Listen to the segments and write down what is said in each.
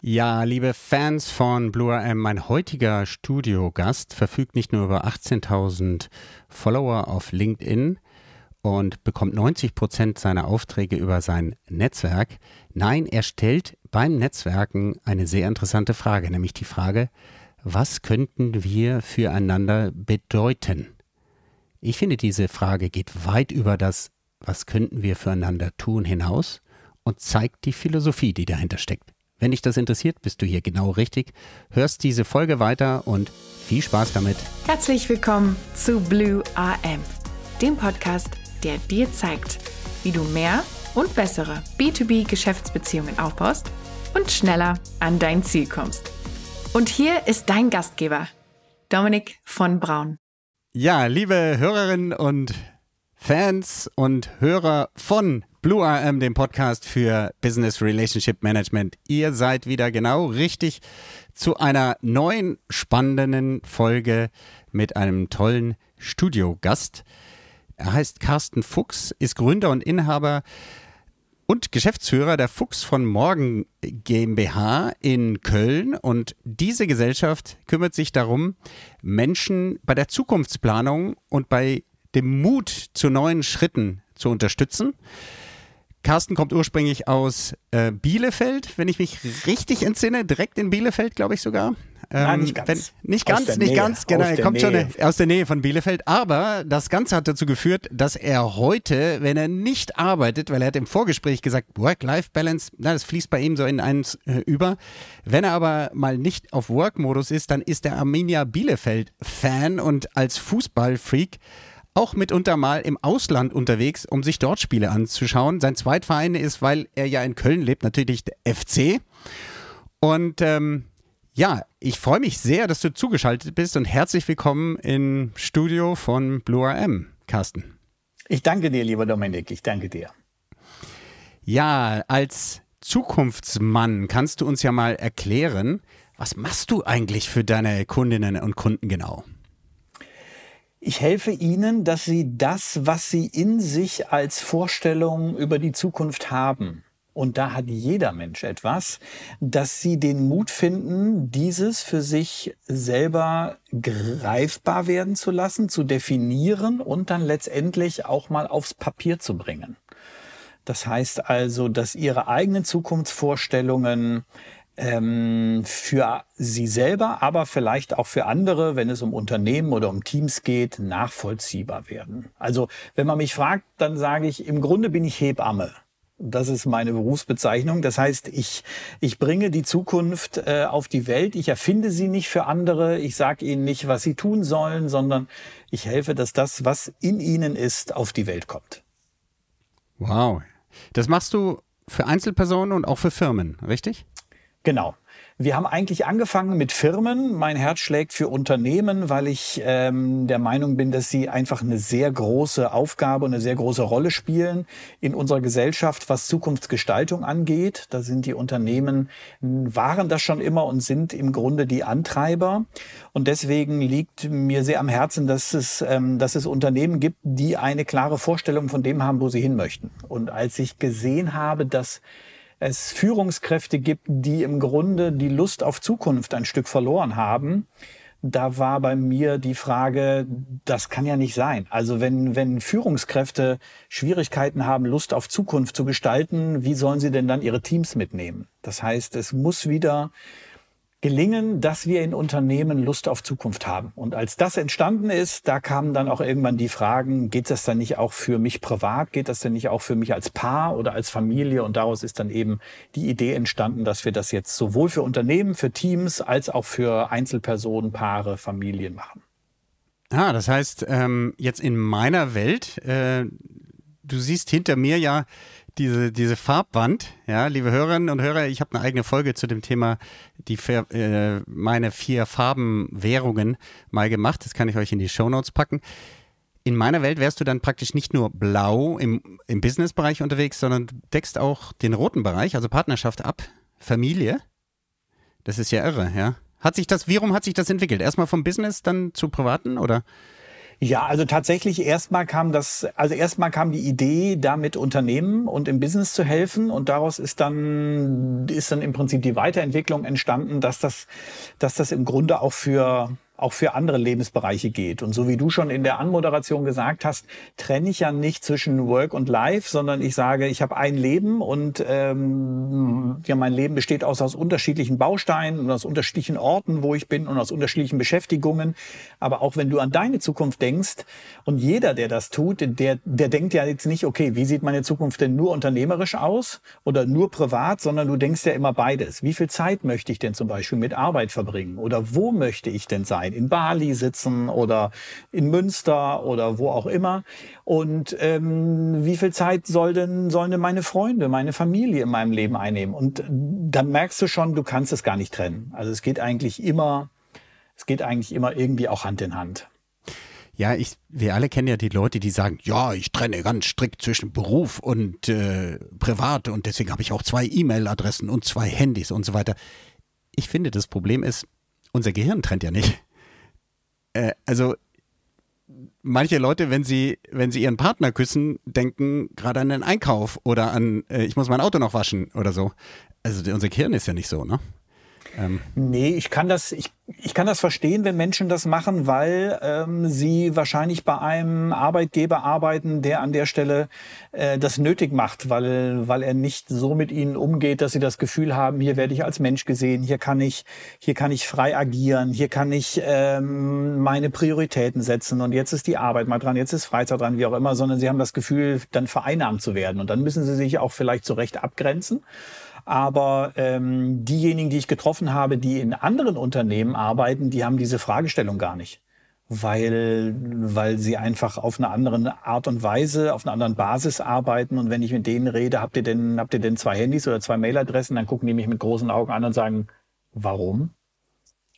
Ja, liebe Fans von Blue RM, mein heutiger Studiogast verfügt nicht nur über 18.000 Follower auf LinkedIn und bekommt 90 Prozent seiner Aufträge über sein Netzwerk. Nein, er stellt beim Netzwerken eine sehr interessante Frage, nämlich die Frage, was könnten wir füreinander bedeuten? Ich finde, diese Frage geht weit über das, was könnten wir füreinander tun hinaus und zeigt die Philosophie, die dahinter steckt. Wenn dich das interessiert, bist du hier genau richtig. Hörst diese Folge weiter und viel Spaß damit. Herzlich willkommen zu Blue AM, dem Podcast, der dir zeigt, wie du mehr und bessere B2B-Geschäftsbeziehungen aufbaust und schneller an dein Ziel kommst. Und hier ist dein Gastgeber, Dominik von Braun. Ja, liebe Hörerinnen und Fans und Hörer von Blue RM, dem Podcast für Business Relationship Management. Ihr seid wieder genau richtig zu einer neuen spannenden Folge mit einem tollen Studiogast. Er heißt Carsten Fuchs, ist Gründer und Inhaber und Geschäftsführer der Fuchs von Morgen GmbH in Köln. Und diese Gesellschaft kümmert sich darum, Menschen bei der Zukunftsplanung und bei dem Mut zu neuen Schritten zu unterstützen. Carsten kommt ursprünglich aus äh, Bielefeld, wenn ich mich richtig entsinne, direkt in Bielefeld, glaube ich sogar. Ähm, Nein, nicht ganz. Wenn, nicht ganz, nicht Nähe. ganz, genau. Er kommt Nähe. schon aus der Nähe von Bielefeld. Aber das Ganze hat dazu geführt, dass er heute, wenn er nicht arbeitet, weil er hat im Vorgespräch gesagt, Work-Life-Balance, das fließt bei ihm so in eins äh, über. Wenn er aber mal nicht auf Work-Modus ist, dann ist er Arminia Bielefeld-Fan und als Fußballfreak auch mitunter mal im Ausland unterwegs, um sich dort Spiele anzuschauen. Sein Zweitverein ist, weil er ja in Köln lebt, natürlich der FC. Und ähm, ja, ich freue mich sehr, dass du zugeschaltet bist und herzlich willkommen im Studio von Blue RM, Carsten. Ich danke dir, lieber Dominik, ich danke dir. Ja, als Zukunftsmann kannst du uns ja mal erklären, was machst du eigentlich für deine Kundinnen und Kunden genau? Ich helfe Ihnen, dass Sie das, was Sie in sich als Vorstellung über die Zukunft haben, und da hat jeder Mensch etwas, dass sie den Mut finden, dieses für sich selber greifbar werden zu lassen, zu definieren und dann letztendlich auch mal aufs Papier zu bringen. Das heißt also, dass ihre eigenen Zukunftsvorstellungen ähm, für sie selber, aber vielleicht auch für andere, wenn es um Unternehmen oder um Teams geht, nachvollziehbar werden. Also wenn man mich fragt, dann sage ich, im Grunde bin ich Hebamme. Das ist meine Berufsbezeichnung. Das heißt, ich, ich bringe die Zukunft äh, auf die Welt. Ich erfinde sie nicht für andere. Ich sage ihnen nicht, was sie tun sollen, sondern ich helfe, dass das, was in ihnen ist, auf die Welt kommt. Wow. Das machst du für Einzelpersonen und auch für Firmen, richtig? Genau. Wir haben eigentlich angefangen mit Firmen. Mein Herz schlägt für Unternehmen, weil ich ähm, der Meinung bin, dass sie einfach eine sehr große Aufgabe und eine sehr große Rolle spielen in unserer Gesellschaft, was Zukunftsgestaltung angeht. Da sind die Unternehmen, waren das schon immer und sind im Grunde die Antreiber. Und deswegen liegt mir sehr am Herzen, dass es, ähm, dass es Unternehmen gibt, die eine klare Vorstellung von dem haben, wo sie hin möchten. Und als ich gesehen habe, dass es Führungskräfte gibt, die im Grunde die Lust auf Zukunft ein Stück verloren haben, da war bei mir die Frage, das kann ja nicht sein. Also wenn, wenn Führungskräfte Schwierigkeiten haben, Lust auf Zukunft zu gestalten, wie sollen sie denn dann ihre Teams mitnehmen? Das heißt, es muss wieder gelingen, dass wir in Unternehmen Lust auf Zukunft haben. Und als das entstanden ist, da kamen dann auch irgendwann die Fragen, geht das dann nicht auch für mich privat? Geht das denn nicht auch für mich als Paar oder als Familie? Und daraus ist dann eben die Idee entstanden, dass wir das jetzt sowohl für Unternehmen, für Teams als auch für Einzelpersonen, Paare, Familien machen. Ah, das heißt, ähm, jetzt in meiner Welt, äh, du siehst hinter mir ja diese, diese Farbwand, ja, liebe Hörerinnen und Hörer, ich habe eine eigene Folge zu dem Thema, die äh, meine vier Farbenwährungen mal gemacht. Das kann ich euch in die Show Notes packen. In meiner Welt wärst du dann praktisch nicht nur blau im, im Business-Bereich unterwegs, sondern deckst auch den roten Bereich, also Partnerschaft ab, Familie. Das ist ja irre, ja. Hat sich das, wie rum hat sich das entwickelt? Erstmal vom Business, dann zu privaten oder? Ja, also tatsächlich erstmal kam das, also erstmal kam die Idee, damit Unternehmen und im Business zu helfen. Und daraus ist dann, ist dann im Prinzip die Weiterentwicklung entstanden, dass das, dass das im Grunde auch für auch für andere Lebensbereiche geht. Und so wie du schon in der Anmoderation gesagt hast, trenne ich ja nicht zwischen Work und Life, sondern ich sage, ich habe ein Leben und ähm, ja, mein Leben besteht aus, aus unterschiedlichen Bausteinen und aus unterschiedlichen Orten, wo ich bin und aus unterschiedlichen Beschäftigungen. Aber auch wenn du an deine Zukunft denkst und jeder, der das tut, der, der denkt ja jetzt nicht, okay, wie sieht meine Zukunft denn nur unternehmerisch aus oder nur privat, sondern du denkst ja immer beides. Wie viel Zeit möchte ich denn zum Beispiel mit Arbeit verbringen oder wo möchte ich denn sein? Sein, in Bali sitzen oder in Münster oder wo auch immer. Und ähm, wie viel Zeit soll denn, sollen denn meine Freunde, meine Familie in meinem Leben einnehmen? Und dann merkst du schon, du kannst es gar nicht trennen. Also es geht eigentlich immer, es geht eigentlich immer irgendwie auch Hand in Hand. Ja, ich, wir alle kennen ja die Leute, die sagen, ja, ich trenne ganz strikt zwischen Beruf und äh, Privat und deswegen habe ich auch zwei E-Mail-Adressen und zwei Handys und so weiter. Ich finde, das Problem ist, unser Gehirn trennt ja nicht äh, also manche Leute, wenn sie, wenn sie ihren Partner küssen, denken gerade an den Einkauf oder an, äh, ich muss mein Auto noch waschen oder so. Also unser Gehirn ist ja nicht so, ne? Ähm. Nee, ich kann das, ich, ich kann das verstehen, wenn Menschen das machen, weil ähm, sie wahrscheinlich bei einem Arbeitgeber arbeiten, der an der Stelle äh, das nötig macht, weil, weil er nicht so mit ihnen umgeht, dass sie das Gefühl haben, hier werde ich als Mensch gesehen, hier kann ich, hier kann ich frei agieren, hier kann ich ähm, meine Prioritäten setzen und jetzt ist die Arbeit mal dran, jetzt ist Freizeit dran, wie auch immer, sondern sie haben das Gefühl, dann vereinnahmt zu werden und dann müssen sie sich auch vielleicht zurecht abgrenzen. Aber ähm, diejenigen, die ich getroffen habe, die in anderen Unternehmen arbeiten, die haben diese Fragestellung gar nicht. Weil, weil sie einfach auf einer anderen Art und Weise, auf einer anderen Basis arbeiten. Und wenn ich mit denen rede, habt ihr denn, habt ihr denn zwei Handys oder zwei Mailadressen, dann gucken die mich mit großen Augen an und sagen, warum?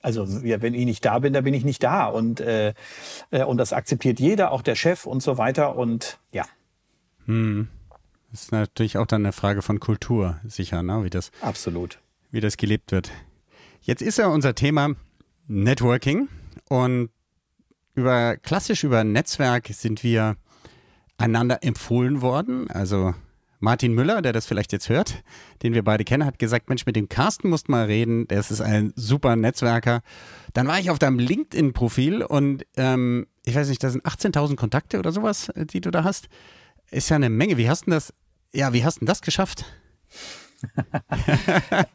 Also ja, wenn ich nicht da bin, dann bin ich nicht da. Und, äh, äh, und das akzeptiert jeder, auch der Chef und so weiter. Und ja. Hm. Das ist natürlich auch dann eine Frage von Kultur, sicher, ne? wie das, Absolut. wie das gelebt wird. Jetzt ist ja unser Thema Networking und über, klassisch über Netzwerk sind wir einander empfohlen worden. Also Martin Müller, der das vielleicht jetzt hört, den wir beide kennen, hat gesagt, Mensch, mit dem Carsten musst mal reden, der ist ein super Netzwerker. Dann war ich auf deinem LinkedIn-Profil und ähm, ich weiß nicht, da sind 18.000 Kontakte oder sowas, äh, die du da hast. Ist ja eine Menge. Wie hast du das ja, wie hast du das geschafft?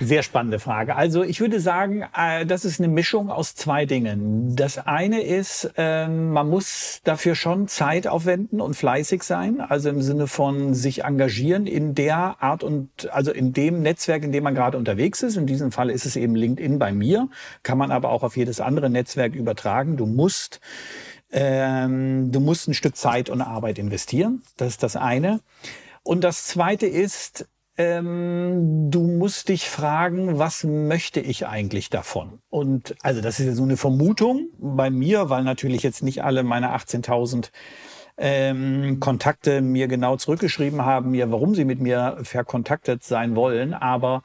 Sehr spannende Frage. Also ich würde sagen, äh, das ist eine Mischung aus zwei Dingen. Das eine ist, ähm, man muss dafür schon Zeit aufwenden und fleißig sein, also im Sinne von sich engagieren in der Art und also in dem Netzwerk, in dem man gerade unterwegs ist. In diesem Fall ist es eben LinkedIn bei mir, kann man aber auch auf jedes andere Netzwerk übertragen. Du musst ähm, du musst ein Stück Zeit und Arbeit investieren. Das ist das eine. Und das zweite ist, ähm, du musst dich fragen, was möchte ich eigentlich davon? Und also das ist ja so eine Vermutung bei mir, weil natürlich jetzt nicht alle meine 18.000 ähm, Kontakte mir genau zurückgeschrieben haben, mir, warum sie mit mir verkontaktet sein wollen. Aber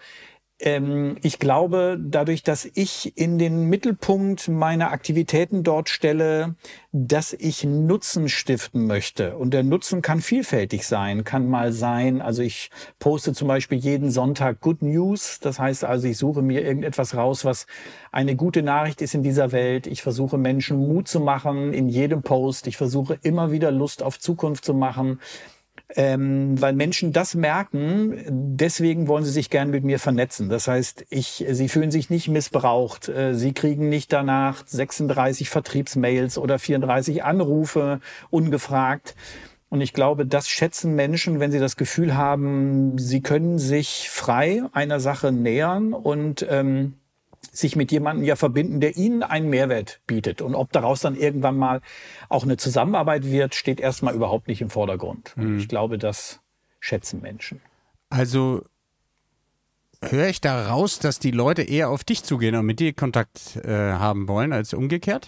ich glaube, dadurch, dass ich in den Mittelpunkt meiner Aktivitäten dort stelle, dass ich Nutzen stiften möchte. Und der Nutzen kann vielfältig sein, kann mal sein, also ich poste zum Beispiel jeden Sonntag Good News. Das heißt also, ich suche mir irgendetwas raus, was eine gute Nachricht ist in dieser Welt. Ich versuche Menschen Mut zu machen in jedem Post. Ich versuche immer wieder Lust auf Zukunft zu machen ähm, weil Menschen das merken, deswegen wollen sie sich gern mit mir vernetzen. Das heißt, ich, sie fühlen sich nicht missbraucht, äh, sie kriegen nicht danach 36 Vertriebsmails oder 34 Anrufe ungefragt. Und ich glaube, das schätzen Menschen, wenn sie das Gefühl haben, sie können sich frei einer Sache nähern und ähm, sich mit jemandem ja verbinden, der ihnen einen Mehrwert bietet. Und ob daraus dann irgendwann mal auch eine Zusammenarbeit wird, steht erstmal überhaupt nicht im Vordergrund. Mhm. Ich glaube, das schätzen Menschen. Also höre ich da raus, dass die Leute eher auf dich zugehen und mit dir Kontakt äh, haben wollen, als umgekehrt?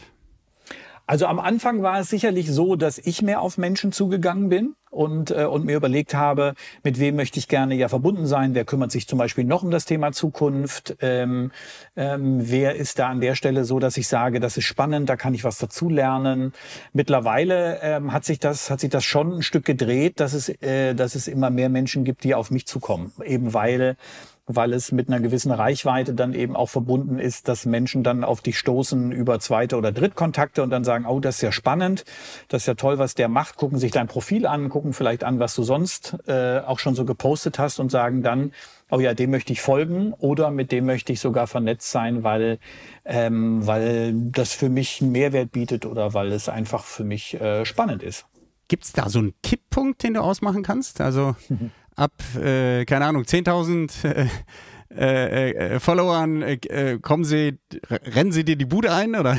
Also am Anfang war es sicherlich so, dass ich mehr auf Menschen zugegangen bin und, äh, und mir überlegt habe, mit wem möchte ich gerne ja verbunden sein, wer kümmert sich zum Beispiel noch um das Thema Zukunft, ähm, ähm, wer ist da an der Stelle so, dass ich sage, das ist spannend, da kann ich was dazu lernen. Mittlerweile ähm, hat sich das hat sich das schon ein Stück gedreht, dass es äh, dass es immer mehr Menschen gibt, die auf mich zukommen, eben weil weil es mit einer gewissen Reichweite dann eben auch verbunden ist, dass Menschen dann auf dich stoßen über zweite oder Drittkontakte und dann sagen, oh, das ist ja spannend, das ist ja toll, was der macht, gucken sich dein Profil an, gucken vielleicht an, was du sonst äh, auch schon so gepostet hast und sagen dann, oh ja, dem möchte ich folgen oder mit dem möchte ich sogar vernetzt sein, weil, ähm, weil das für mich einen Mehrwert bietet oder weil es einfach für mich äh, spannend ist. Gibt es da so einen Kipppunkt, den du ausmachen kannst? Also ab, äh, keine Ahnung, 10.000 äh, äh, äh, Followern, äh, kommen sie, rennen sie dir die Bude ein, oder?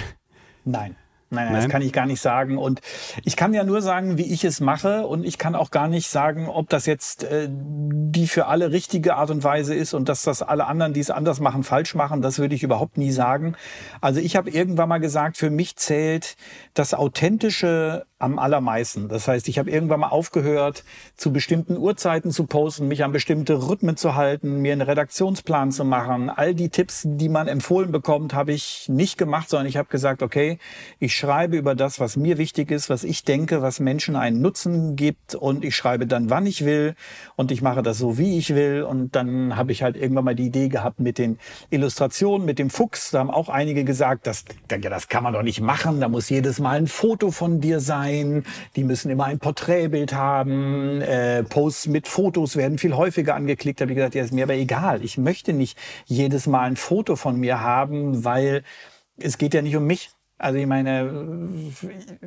Nein. Nein, nein, das kann ich gar nicht sagen. Und ich kann ja nur sagen, wie ich es mache. Und ich kann auch gar nicht sagen, ob das jetzt äh, die für alle richtige Art und Weise ist und dass das alle anderen, die es anders machen, falsch machen. Das würde ich überhaupt nie sagen. Also ich habe irgendwann mal gesagt, für mich zählt das authentische am allermeisten. Das heißt, ich habe irgendwann mal aufgehört, zu bestimmten Uhrzeiten zu posten, mich an bestimmte Rhythmen zu halten, mir einen Redaktionsplan zu machen. All die Tipps, die man empfohlen bekommt, habe ich nicht gemacht, sondern ich habe gesagt, okay, ich schreibe über das, was mir wichtig ist, was ich denke, was Menschen einen Nutzen gibt und ich schreibe dann, wann ich will und ich mache das so, wie ich will. Und dann habe ich halt irgendwann mal die Idee gehabt mit den Illustrationen, mit dem Fuchs. Da haben auch einige gesagt, das, ja, das kann man doch nicht machen, da muss jedes Mal ein Foto von dir sein. Die müssen immer ein Porträtbild haben. Äh, Posts mit Fotos werden viel häufiger angeklickt. Habe ich gesagt, ja, ist mir aber egal. Ich möchte nicht jedes Mal ein Foto von mir haben, weil es geht ja nicht um mich. Also ich meine,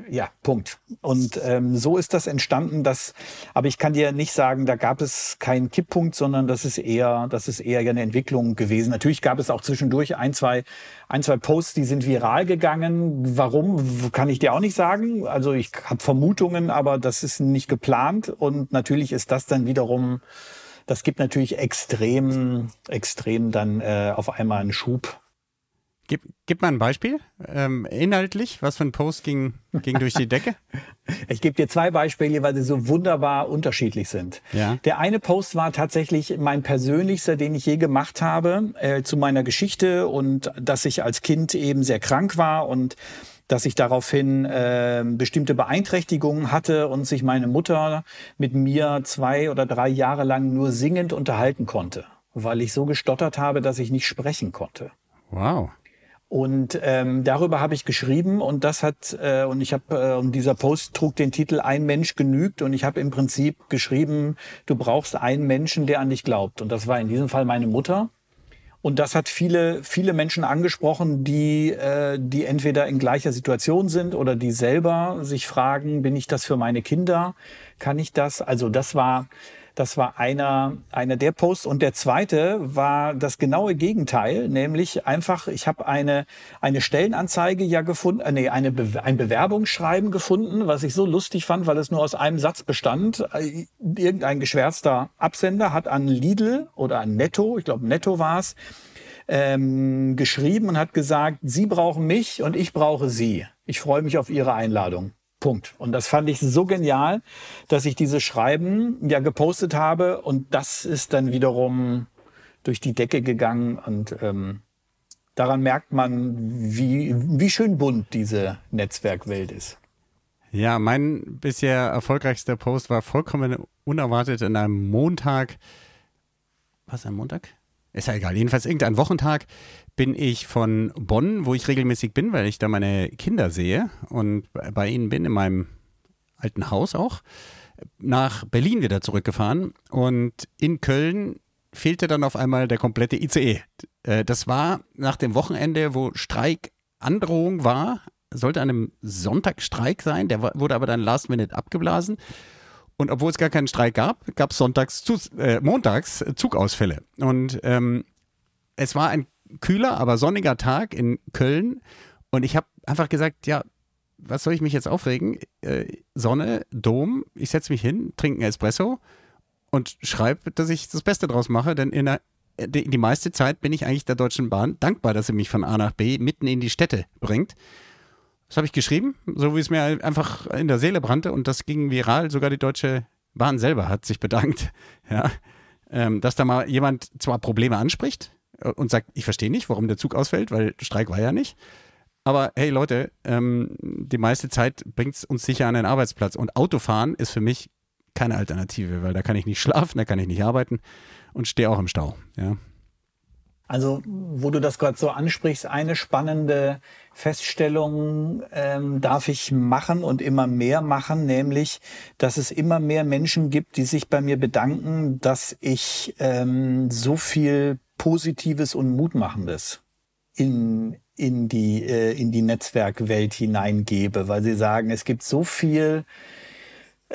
ja, Punkt. Und ähm, so ist das entstanden. Dass, aber ich kann dir nicht sagen, da gab es keinen Kipppunkt, sondern das ist eher, das ist eher eine Entwicklung gewesen. Natürlich gab es auch zwischendurch ein, zwei, ein, zwei Posts, die sind viral gegangen. Warum, kann ich dir auch nicht sagen. Also ich habe Vermutungen, aber das ist nicht geplant. Und natürlich ist das dann wiederum, das gibt natürlich extrem, extrem dann äh, auf einmal einen Schub Gib, gib mal ein Beispiel, ähm, inhaltlich, was für ein Post ging, ging durch die Decke? Ich gebe dir zwei Beispiele, weil sie so wunderbar unterschiedlich sind. Ja. Der eine Post war tatsächlich mein persönlichster, den ich je gemacht habe, äh, zu meiner Geschichte und dass ich als Kind eben sehr krank war und dass ich daraufhin äh, bestimmte Beeinträchtigungen hatte und sich meine Mutter mit mir zwei oder drei Jahre lang nur singend unterhalten konnte, weil ich so gestottert habe, dass ich nicht sprechen konnte. Wow. Und ähm, darüber habe ich geschrieben und das hat äh, und ich habe äh, und dieser Post trug den Titel Ein Mensch genügt und ich habe im Prinzip geschrieben, du brauchst einen Menschen, der an dich glaubt und das war in diesem Fall meine Mutter. Und das hat viele viele Menschen angesprochen, die äh, die entweder in gleicher Situation sind oder die selber sich fragen, bin ich das für meine Kinder? Kann ich das? Also das war das war einer, einer der Posts. Und der zweite war das genaue Gegenteil, nämlich einfach, ich habe eine, eine Stellenanzeige ja gefunden, äh, nee, eine Be ein Bewerbungsschreiben gefunden, was ich so lustig fand, weil es nur aus einem Satz bestand. Äh, irgendein geschwärzter Absender hat an Lidl oder an Netto, ich glaube Netto war es, ähm, geschrieben und hat gesagt, Sie brauchen mich und ich brauche Sie. Ich freue mich auf Ihre Einladung. Punkt. Und das fand ich so genial, dass ich diese Schreiben ja gepostet habe und das ist dann wiederum durch die Decke gegangen und ähm, daran merkt man, wie, wie schön bunt diese Netzwerkwelt ist. Ja, mein bisher erfolgreichster Post war vollkommen unerwartet in einem Montag. Was, ein Montag? Ist ja egal. Jedenfalls irgendein Wochentag bin ich von Bonn, wo ich regelmäßig bin, weil ich da meine Kinder sehe und bei ihnen bin, in meinem alten Haus auch, nach Berlin wieder zurückgefahren. Und in Köln fehlte dann auf einmal der komplette ICE. Äh, das war nach dem Wochenende, wo Streikandrohung war, sollte an einem Sonntagstreik sein, der wurde aber dann last minute abgeblasen. Und obwohl es gar keinen Streik gab, gab es äh, montags Zugausfälle. Und ähm, es war ein kühler, aber sonniger Tag in Köln. Und ich habe einfach gesagt, ja, was soll ich mich jetzt aufregen? Äh, Sonne, Dom, ich setze mich hin, trinke einen Espresso und schreibe, dass ich das Beste draus mache, denn in der, die, die meiste Zeit bin ich eigentlich der Deutschen Bahn dankbar, dass sie mich von A nach B mitten in die Städte bringt. Das habe ich geschrieben, so wie es mir einfach in der Seele brannte und das ging viral. Sogar die Deutsche Bahn selber hat sich bedankt, ja, ähm, dass da mal jemand zwar Probleme anspricht äh, und sagt, ich verstehe nicht, warum der Zug ausfällt, weil Streik war ja nicht. Aber hey Leute, ähm, die meiste Zeit bringt es uns sicher an den Arbeitsplatz. Und Autofahren ist für mich keine Alternative, weil da kann ich nicht schlafen, da kann ich nicht arbeiten und stehe auch im Stau. Ja. Also, wo du das gerade so ansprichst, eine spannende Feststellung ähm, darf ich machen und immer mehr machen, nämlich, dass es immer mehr Menschen gibt, die sich bei mir bedanken, dass ich ähm, so viel Positives und Mutmachendes in, in, die, äh, in die Netzwerkwelt hineingebe, weil sie sagen, es gibt so viel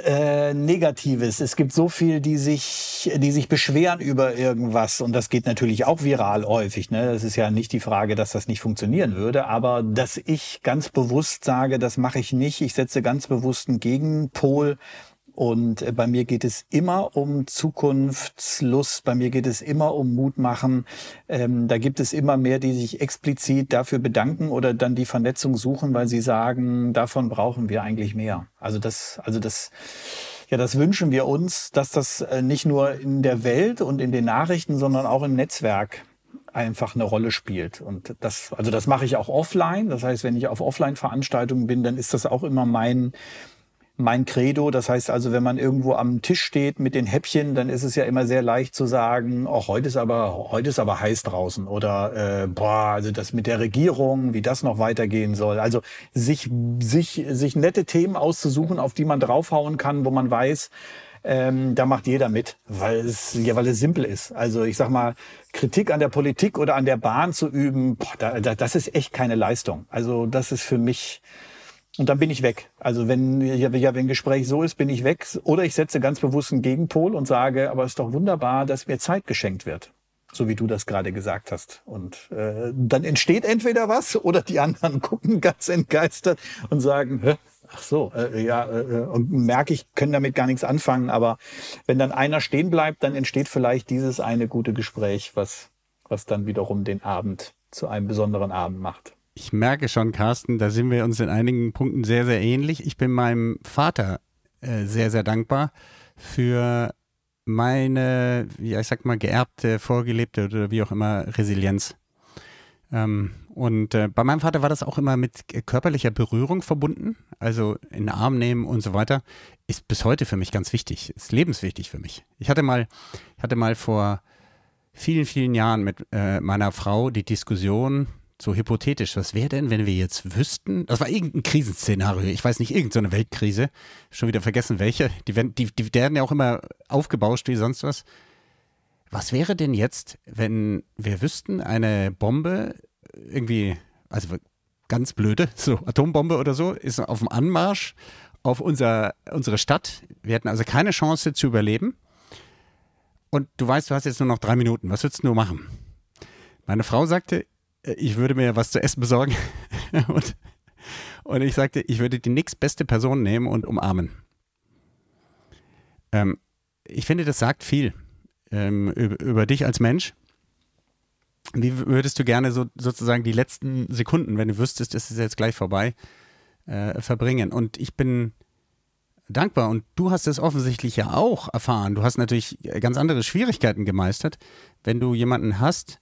äh, Negatives. Es gibt so viel, die sich, die sich beschweren über irgendwas. Und das geht natürlich auch viral häufig. Ne? Das ist ja nicht die Frage, dass das nicht funktionieren würde. Aber dass ich ganz bewusst sage, das mache ich nicht. Ich setze ganz bewusst einen Gegenpol und äh, bei mir geht es immer um Zukunftslust, bei mir geht es immer um Mut machen. Ähm, da gibt es immer mehr, die sich explizit dafür bedanken oder dann die Vernetzung suchen, weil sie sagen, davon brauchen wir eigentlich mehr. Also das, also das, ja, das wünschen wir uns, dass das äh, nicht nur in der Welt und in den Nachrichten, sondern auch im Netzwerk einfach eine Rolle spielt. Und das, also das mache ich auch offline. Das heißt, wenn ich auf Offline-Veranstaltungen bin, dann ist das auch immer mein, mein Credo. Das heißt also, wenn man irgendwo am Tisch steht mit den Häppchen, dann ist es ja immer sehr leicht zu sagen, oh, heute ist aber, heute ist aber heiß draußen oder äh, boah, also das mit der Regierung, wie das noch weitergehen soll. Also sich, sich, sich nette Themen auszusuchen, auf die man draufhauen kann, wo man weiß, ähm, da macht jeder mit, weil es, ja, weil es simpel ist. Also ich sag mal, Kritik an der Politik oder an der Bahn zu üben, boah, da, da, das ist echt keine Leistung. Also das ist für mich und dann bin ich weg. Also wenn ja, wenn Gespräch so ist, bin ich weg. Oder ich setze ganz bewusst einen Gegenpol und sage, aber es ist doch wunderbar, dass mir Zeit geschenkt wird. So wie du das gerade gesagt hast. Und äh, dann entsteht entweder was oder die anderen gucken ganz entgeistert und sagen, Hä? ach so, äh, ja, äh, und merke ich, können damit gar nichts anfangen. Aber wenn dann einer stehen bleibt, dann entsteht vielleicht dieses eine gute Gespräch, was, was dann wiederum den Abend zu einem besonderen Abend macht. Ich merke schon, Carsten, da sind wir uns in einigen Punkten sehr, sehr ähnlich. Ich bin meinem Vater äh, sehr, sehr dankbar für meine, ja, ich sag mal, geerbte, vorgelebte oder wie auch immer Resilienz. Ähm, und äh, bei meinem Vater war das auch immer mit körperlicher Berührung verbunden, also in den Arm nehmen und so weiter, ist bis heute für mich ganz wichtig, ist lebenswichtig für mich. Ich hatte mal, hatte mal vor vielen, vielen Jahren mit äh, meiner Frau die Diskussion, so hypothetisch, was wäre denn, wenn wir jetzt wüssten, das war irgendein Krisenszenario, ich weiß nicht, irgendeine Weltkrise, schon wieder vergessen welche, die werden, die, die werden ja auch immer aufgebauscht wie sonst was. Was wäre denn jetzt, wenn wir wüssten, eine Bombe irgendwie, also ganz blöde, so Atombombe oder so, ist auf dem Anmarsch auf unser, unsere Stadt. Wir hätten also keine Chance zu überleben. Und du weißt, du hast jetzt nur noch drei Minuten. Was würdest du machen? Meine Frau sagte, ich würde mir was zu essen besorgen. und, und ich sagte, ich würde die nächstbeste Person nehmen und umarmen. Ähm, ich finde, das sagt viel ähm, über, über, dich als Mensch. Wie würdest du gerne so, sozusagen die letzten Sekunden, wenn du wüsstest, es ist jetzt gleich vorbei, äh, verbringen? Und ich bin dankbar und du hast es offensichtlich ja auch erfahren. Du hast natürlich ganz andere Schwierigkeiten gemeistert. Wenn du jemanden hast,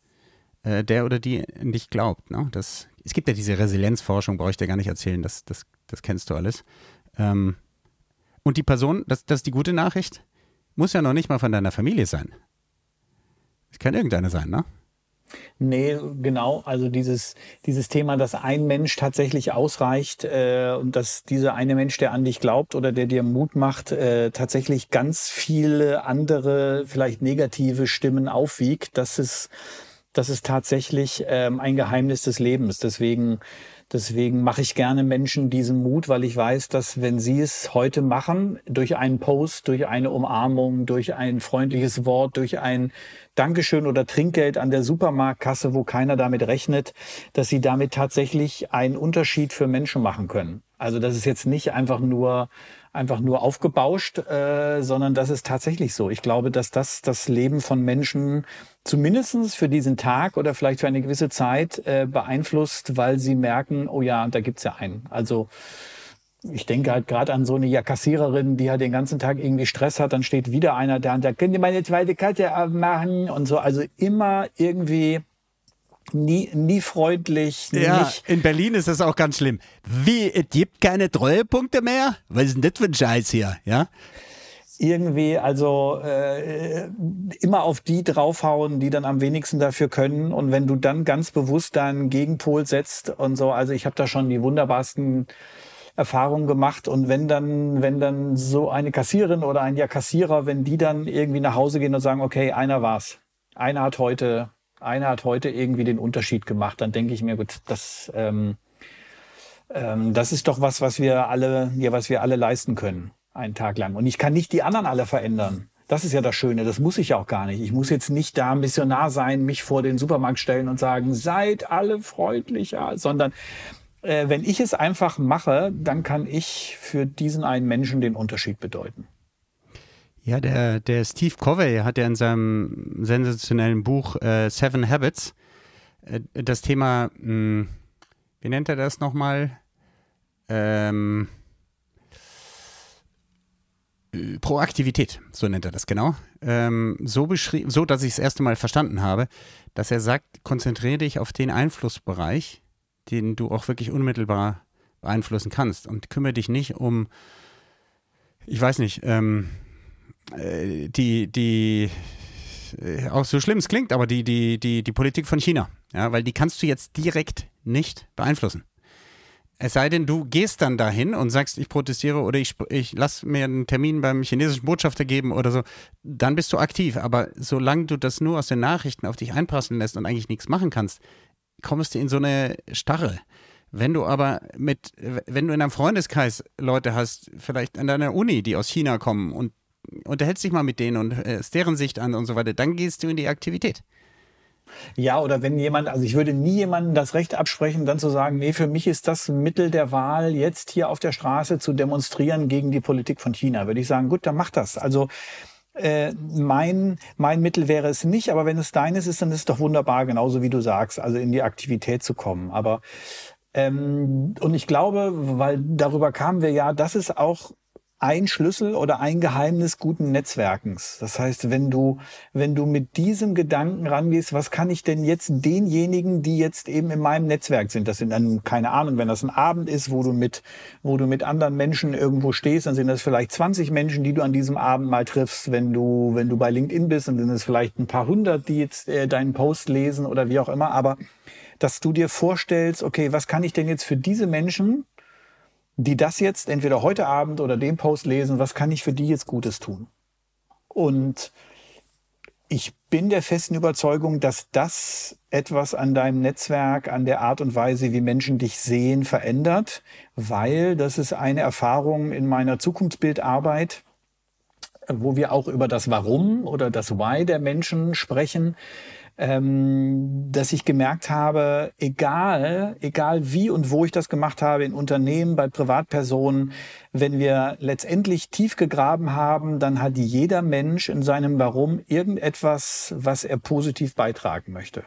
äh, der oder die an dich glaubt. Ne? Das, es gibt ja diese Resilienzforschung, brauche ich dir gar nicht erzählen, das, das, das kennst du alles. Ähm, und die Person, das, das ist die gute Nachricht, muss ja noch nicht mal von deiner Familie sein. Es kann irgendeine sein, ne? Nee, genau. Also dieses, dieses Thema, dass ein Mensch tatsächlich ausreicht äh, und dass dieser eine Mensch, der an dich glaubt oder der dir Mut macht, äh, tatsächlich ganz viele andere, vielleicht negative Stimmen aufwiegt, das ist, das ist tatsächlich ähm, ein Geheimnis des Lebens. Deswegen, deswegen mache ich gerne Menschen diesen Mut, weil ich weiß, dass wenn sie es heute machen, durch einen Post, durch eine Umarmung, durch ein freundliches Wort, durch ein Dankeschön oder Trinkgeld an der Supermarktkasse, wo keiner damit rechnet, dass sie damit tatsächlich einen Unterschied für Menschen machen können. Also das ist jetzt nicht einfach nur einfach nur aufgebauscht, äh, sondern das ist tatsächlich so. Ich glaube, dass das das Leben von Menschen zumindestens für diesen Tag oder vielleicht für eine gewisse Zeit äh, beeinflusst, weil sie merken, oh ja, da gibt's ja einen. Also ich denke halt gerade an so eine ja, Kassiererin, die halt den ganzen Tag irgendwie Stress hat, dann steht wieder einer da und sagt, könnt ihr meine zweite Karte abmachen und so. Also immer irgendwie nie, nie freundlich. Ja, nicht. in Berlin ist das auch ganz schlimm. Wie, es gibt keine Treuepunkte mehr? Was ist denn das für ein Scheiß hier, ja? Irgendwie, also äh, immer auf die draufhauen, die dann am wenigsten dafür können. Und wenn du dann ganz bewusst deinen Gegenpol setzt und so, also ich habe da schon die wunderbarsten Erfahrungen gemacht. Und wenn dann, wenn dann so eine Kassiererin oder ein ja Kassierer, wenn die dann irgendwie nach Hause gehen und sagen, okay, einer war's. Einer hat heute einer hat heute irgendwie den Unterschied gemacht, dann denke ich mir, gut, das, ähm, ähm, das ist doch was, was wir alle, ja, was wir alle leisten können, einen Tag lang. Und ich kann nicht die anderen alle verändern. Das ist ja das Schöne, das muss ich auch gar nicht. Ich muss jetzt nicht da Missionar sein, mich vor den Supermarkt stellen und sagen, seid alle freundlicher, sondern äh, wenn ich es einfach mache, dann kann ich für diesen einen Menschen den Unterschied bedeuten. Ja, der, der Steve Covey hat ja in seinem sensationellen Buch äh, Seven Habits äh, das Thema, mh, hm, wie nennt er das nochmal? Ähm, Proaktivität, so nennt er das genau, ähm, so beschrieben, so dass ich es das erste Mal verstanden habe, dass er sagt, konzentriere dich auf den Einflussbereich, den du auch wirklich unmittelbar beeinflussen kannst und kümmere dich nicht um, ich weiß nicht, ähm, äh, die, die, äh, auch so schlimm es klingt, aber die, die, die, die Politik von China. Ja, weil die kannst du jetzt direkt nicht beeinflussen. Es sei denn, du gehst dann dahin und sagst, ich protestiere oder ich, ich lass mir einen Termin beim chinesischen Botschafter geben oder so, dann bist du aktiv. Aber solange du das nur aus den Nachrichten auf dich einpassen lässt und eigentlich nichts machen kannst, kommst du in so eine Starre. Wenn du aber mit, wenn du in einem Freundeskreis Leute hast, vielleicht an deiner Uni, die aus China kommen und unterhältst dich mal mit denen und äh, deren Sicht an und so weiter, dann gehst du in die Aktivität. Ja, oder wenn jemand, also ich würde nie jemandem das Recht absprechen, dann zu sagen, nee, für mich ist das Mittel der Wahl, jetzt hier auf der Straße zu demonstrieren gegen die Politik von China. Würde ich sagen, gut, dann mach das. Also äh, mein, mein Mittel wäre es nicht, aber wenn es deines ist, dann ist es doch wunderbar, genauso wie du sagst, also in die Aktivität zu kommen. Aber ähm, und ich glaube, weil darüber kamen wir ja, das ist auch ein Schlüssel oder ein Geheimnis guten Netzwerkens. Das heißt, wenn du, wenn du mit diesem Gedanken rangehst, was kann ich denn jetzt denjenigen, die jetzt eben in meinem Netzwerk sind, das sind dann, keine Ahnung, wenn das ein Abend ist, wo du mit, wo du mit anderen Menschen irgendwo stehst, dann sind das vielleicht 20 Menschen, die du an diesem Abend mal triffst. Wenn du, wenn du bei LinkedIn bist, dann sind es vielleicht ein paar hundert, die jetzt äh, deinen Post lesen oder wie auch immer. Aber dass du dir vorstellst, okay, was kann ich denn jetzt für diese Menschen die das jetzt entweder heute Abend oder den Post lesen, was kann ich für die jetzt Gutes tun? Und ich bin der festen Überzeugung, dass das etwas an deinem Netzwerk, an der Art und Weise, wie Menschen dich sehen, verändert, weil das ist eine Erfahrung in meiner Zukunftsbildarbeit, wo wir auch über das Warum oder das Why der Menschen sprechen ähm, dass ich gemerkt habe, egal, egal wie und wo ich das gemacht habe, in Unternehmen, bei Privatpersonen, wenn wir letztendlich tief gegraben haben, dann hat jeder Mensch in seinem Warum irgendetwas, was er positiv beitragen möchte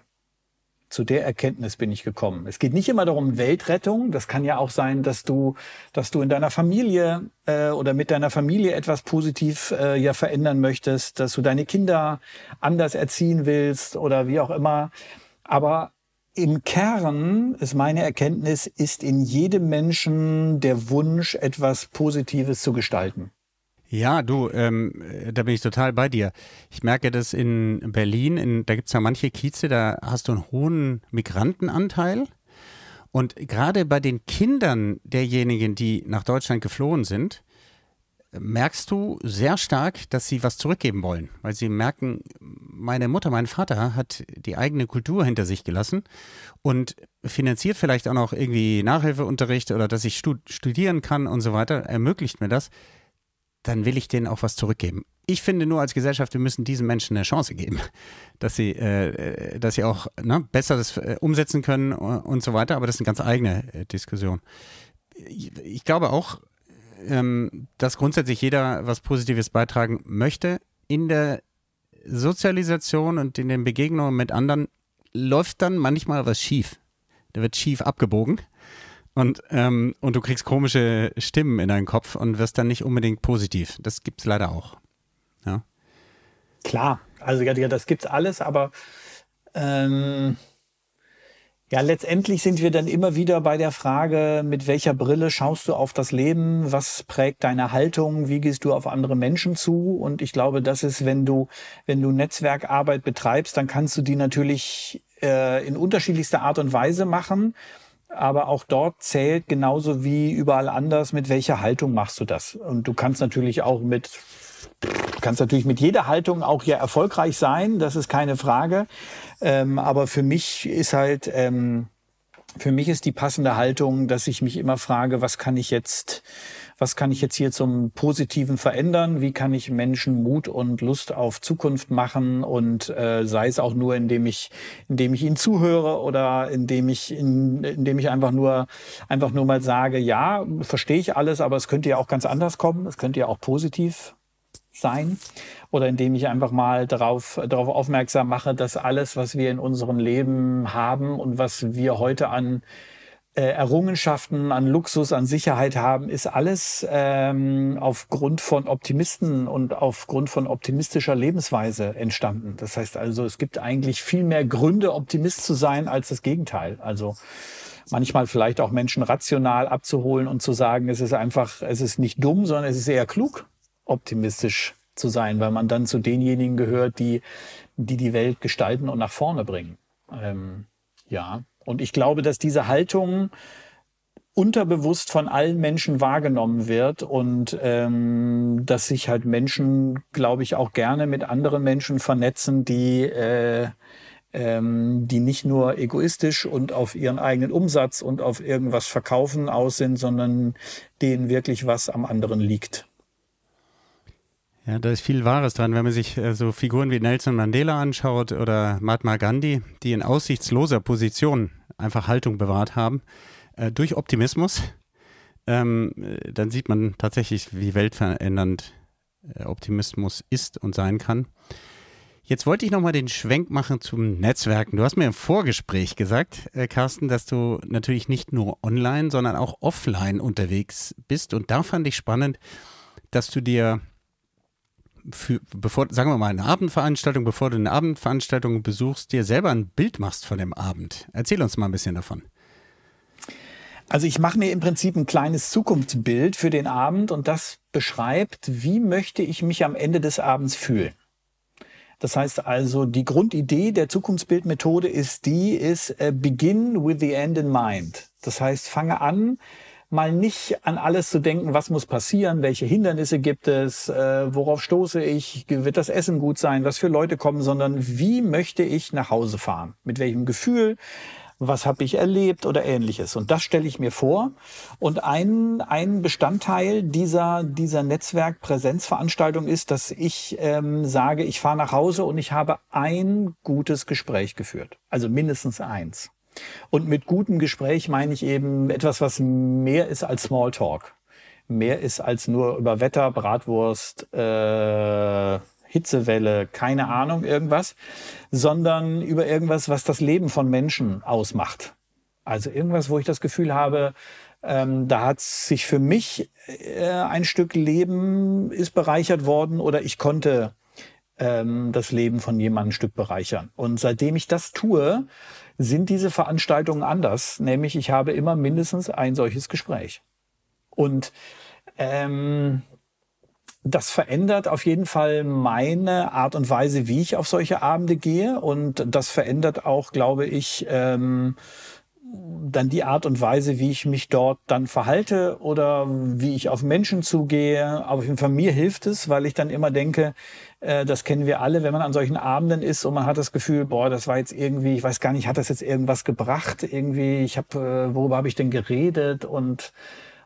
zu der Erkenntnis bin ich gekommen. Es geht nicht immer darum Weltrettung. Das kann ja auch sein, dass du, dass du in deiner Familie äh, oder mit deiner Familie etwas positiv äh, ja verändern möchtest, dass du deine Kinder anders erziehen willst oder wie auch immer. Aber im Kern ist meine Erkenntnis, ist in jedem Menschen der Wunsch, etwas Positives zu gestalten. Ja, du, ähm, da bin ich total bei dir. Ich merke das in Berlin, in, da gibt es ja manche Kieze, da hast du einen hohen Migrantenanteil. Und gerade bei den Kindern derjenigen, die nach Deutschland geflohen sind, merkst du sehr stark, dass sie was zurückgeben wollen, weil sie merken, meine Mutter, mein Vater hat die eigene Kultur hinter sich gelassen und finanziert vielleicht auch noch irgendwie Nachhilfeunterricht oder dass ich studieren kann und so weiter, ermöglicht mir das dann will ich denen auch was zurückgeben. Ich finde nur als Gesellschaft, wir müssen diesen Menschen eine Chance geben, dass sie, äh, dass sie auch ne, besser das äh, umsetzen können und so weiter. Aber das ist eine ganz eigene äh, Diskussion. ich glaube auch, ähm, dass grundsätzlich jeder was Positives beitragen möchte. In der Sozialisation und in den Begegnungen mit anderen läuft dann manchmal was schief. Da wird schief abgebogen und, ähm, und du kriegst komische Stimmen in deinen Kopf und wirst dann nicht unbedingt positiv. Das gibt es leider auch. Ja. Klar, also ja, das gibt's alles, aber ähm, ja, letztendlich sind wir dann immer wieder bei der Frage, mit welcher Brille schaust du auf das Leben? Was prägt deine Haltung? Wie gehst du auf andere Menschen zu? Und ich glaube, das ist, wenn du, wenn du Netzwerkarbeit betreibst, dann kannst du die natürlich äh, in unterschiedlichster Art und Weise machen. Aber auch dort zählt genauso wie überall anders, mit welcher Haltung machst du das? Und du kannst natürlich auch mit kannst natürlich mit jeder Haltung auch ja erfolgreich sein, das ist keine Frage. Ähm, aber für mich ist halt, ähm, für mich ist die passende Haltung, dass ich mich immer frage, was kann ich jetzt, was kann ich jetzt hier zum Positiven verändern? Wie kann ich Menschen Mut und Lust auf Zukunft machen? Und äh, sei es auch nur, indem ich, indem ich ihnen zuhöre oder indem ich, in, indem ich einfach nur, einfach nur mal sage, ja, verstehe ich alles, aber es könnte ja auch ganz anders kommen. Es könnte ja auch positiv sein oder indem ich einfach mal darauf, darauf aufmerksam mache, dass alles, was wir in unserem Leben haben und was wir heute an Errungenschaften, an Luxus, an Sicherheit haben, ist alles ähm, aufgrund von Optimisten und aufgrund von optimistischer Lebensweise entstanden. Das heißt also, es gibt eigentlich viel mehr Gründe, Optimist zu sein, als das Gegenteil. Also manchmal vielleicht auch Menschen rational abzuholen und zu sagen, es ist einfach, es ist nicht dumm, sondern es ist eher klug optimistisch zu sein, weil man dann zu denjenigen gehört, die die, die Welt gestalten und nach vorne bringen. Ähm, ja, und ich glaube, dass diese Haltung unterbewusst von allen Menschen wahrgenommen wird und ähm, dass sich halt Menschen, glaube ich, auch gerne mit anderen Menschen vernetzen, die äh, ähm, die nicht nur egoistisch und auf ihren eigenen Umsatz und auf irgendwas verkaufen aus sind, sondern denen wirklich was am anderen liegt. Ja, da ist viel Wahres dran, wenn man sich äh, so Figuren wie Nelson Mandela anschaut oder Mahatma Gandhi, die in aussichtsloser Position einfach Haltung bewahrt haben, äh, durch Optimismus, ähm, äh, dann sieht man tatsächlich, wie weltverändernd äh, Optimismus ist und sein kann. Jetzt wollte ich nochmal den Schwenk machen zum Netzwerken. Du hast mir im Vorgespräch gesagt, äh, Carsten, dass du natürlich nicht nur online, sondern auch offline unterwegs bist. Und da fand ich spannend, dass du dir für, bevor, sagen wir mal, eine Abendveranstaltung, bevor du eine Abendveranstaltung besuchst, dir selber ein Bild machst von dem Abend. Erzähl uns mal ein bisschen davon. Also ich mache mir im Prinzip ein kleines Zukunftsbild für den Abend und das beschreibt, wie möchte ich mich am Ende des Abends fühlen. Das heißt also, die Grundidee der Zukunftsbildmethode ist die, ist uh, begin with the end in mind. Das heißt, fange an, mal nicht an alles zu denken, was muss passieren, welche Hindernisse gibt es, äh, worauf stoße ich, wird das Essen gut sein, was für Leute kommen, sondern wie möchte ich nach Hause fahren? Mit welchem Gefühl? was habe ich erlebt oder ähnliches. Und das stelle ich mir vor. Und ein, ein Bestandteil dieser, dieser Netzwerkpräsenzveranstaltung ist, dass ich ähm, sage, ich fahre nach Hause und ich habe ein gutes Gespräch geführt. Also mindestens eins. Und mit gutem Gespräch meine ich eben etwas, was mehr ist als Smalltalk. Mehr ist als nur über Wetter, Bratwurst, äh, Hitzewelle, keine Ahnung, irgendwas, sondern über irgendwas, was das Leben von Menschen ausmacht. Also irgendwas, wo ich das Gefühl habe, ähm, da hat sich für mich äh, ein Stück Leben ist bereichert worden oder ich konnte ähm, das Leben von jemandem ein Stück bereichern. Und seitdem ich das tue, sind diese Veranstaltungen anders. Nämlich ich habe immer mindestens ein solches Gespräch. Und ähm, das verändert auf jeden Fall meine Art und Weise, wie ich auf solche Abende gehe. Und das verändert auch, glaube ich, ähm, dann die Art und Weise, wie ich mich dort dann verhalte oder wie ich auf Menschen zugehe. Aber für mir hilft es, weil ich dann immer denke, äh, das kennen wir alle, wenn man an solchen Abenden ist und man hat das Gefühl, boah, das war jetzt irgendwie, ich weiß gar nicht, hat das jetzt irgendwas gebracht? Irgendwie, ich habe, äh, worüber habe ich denn geredet? Und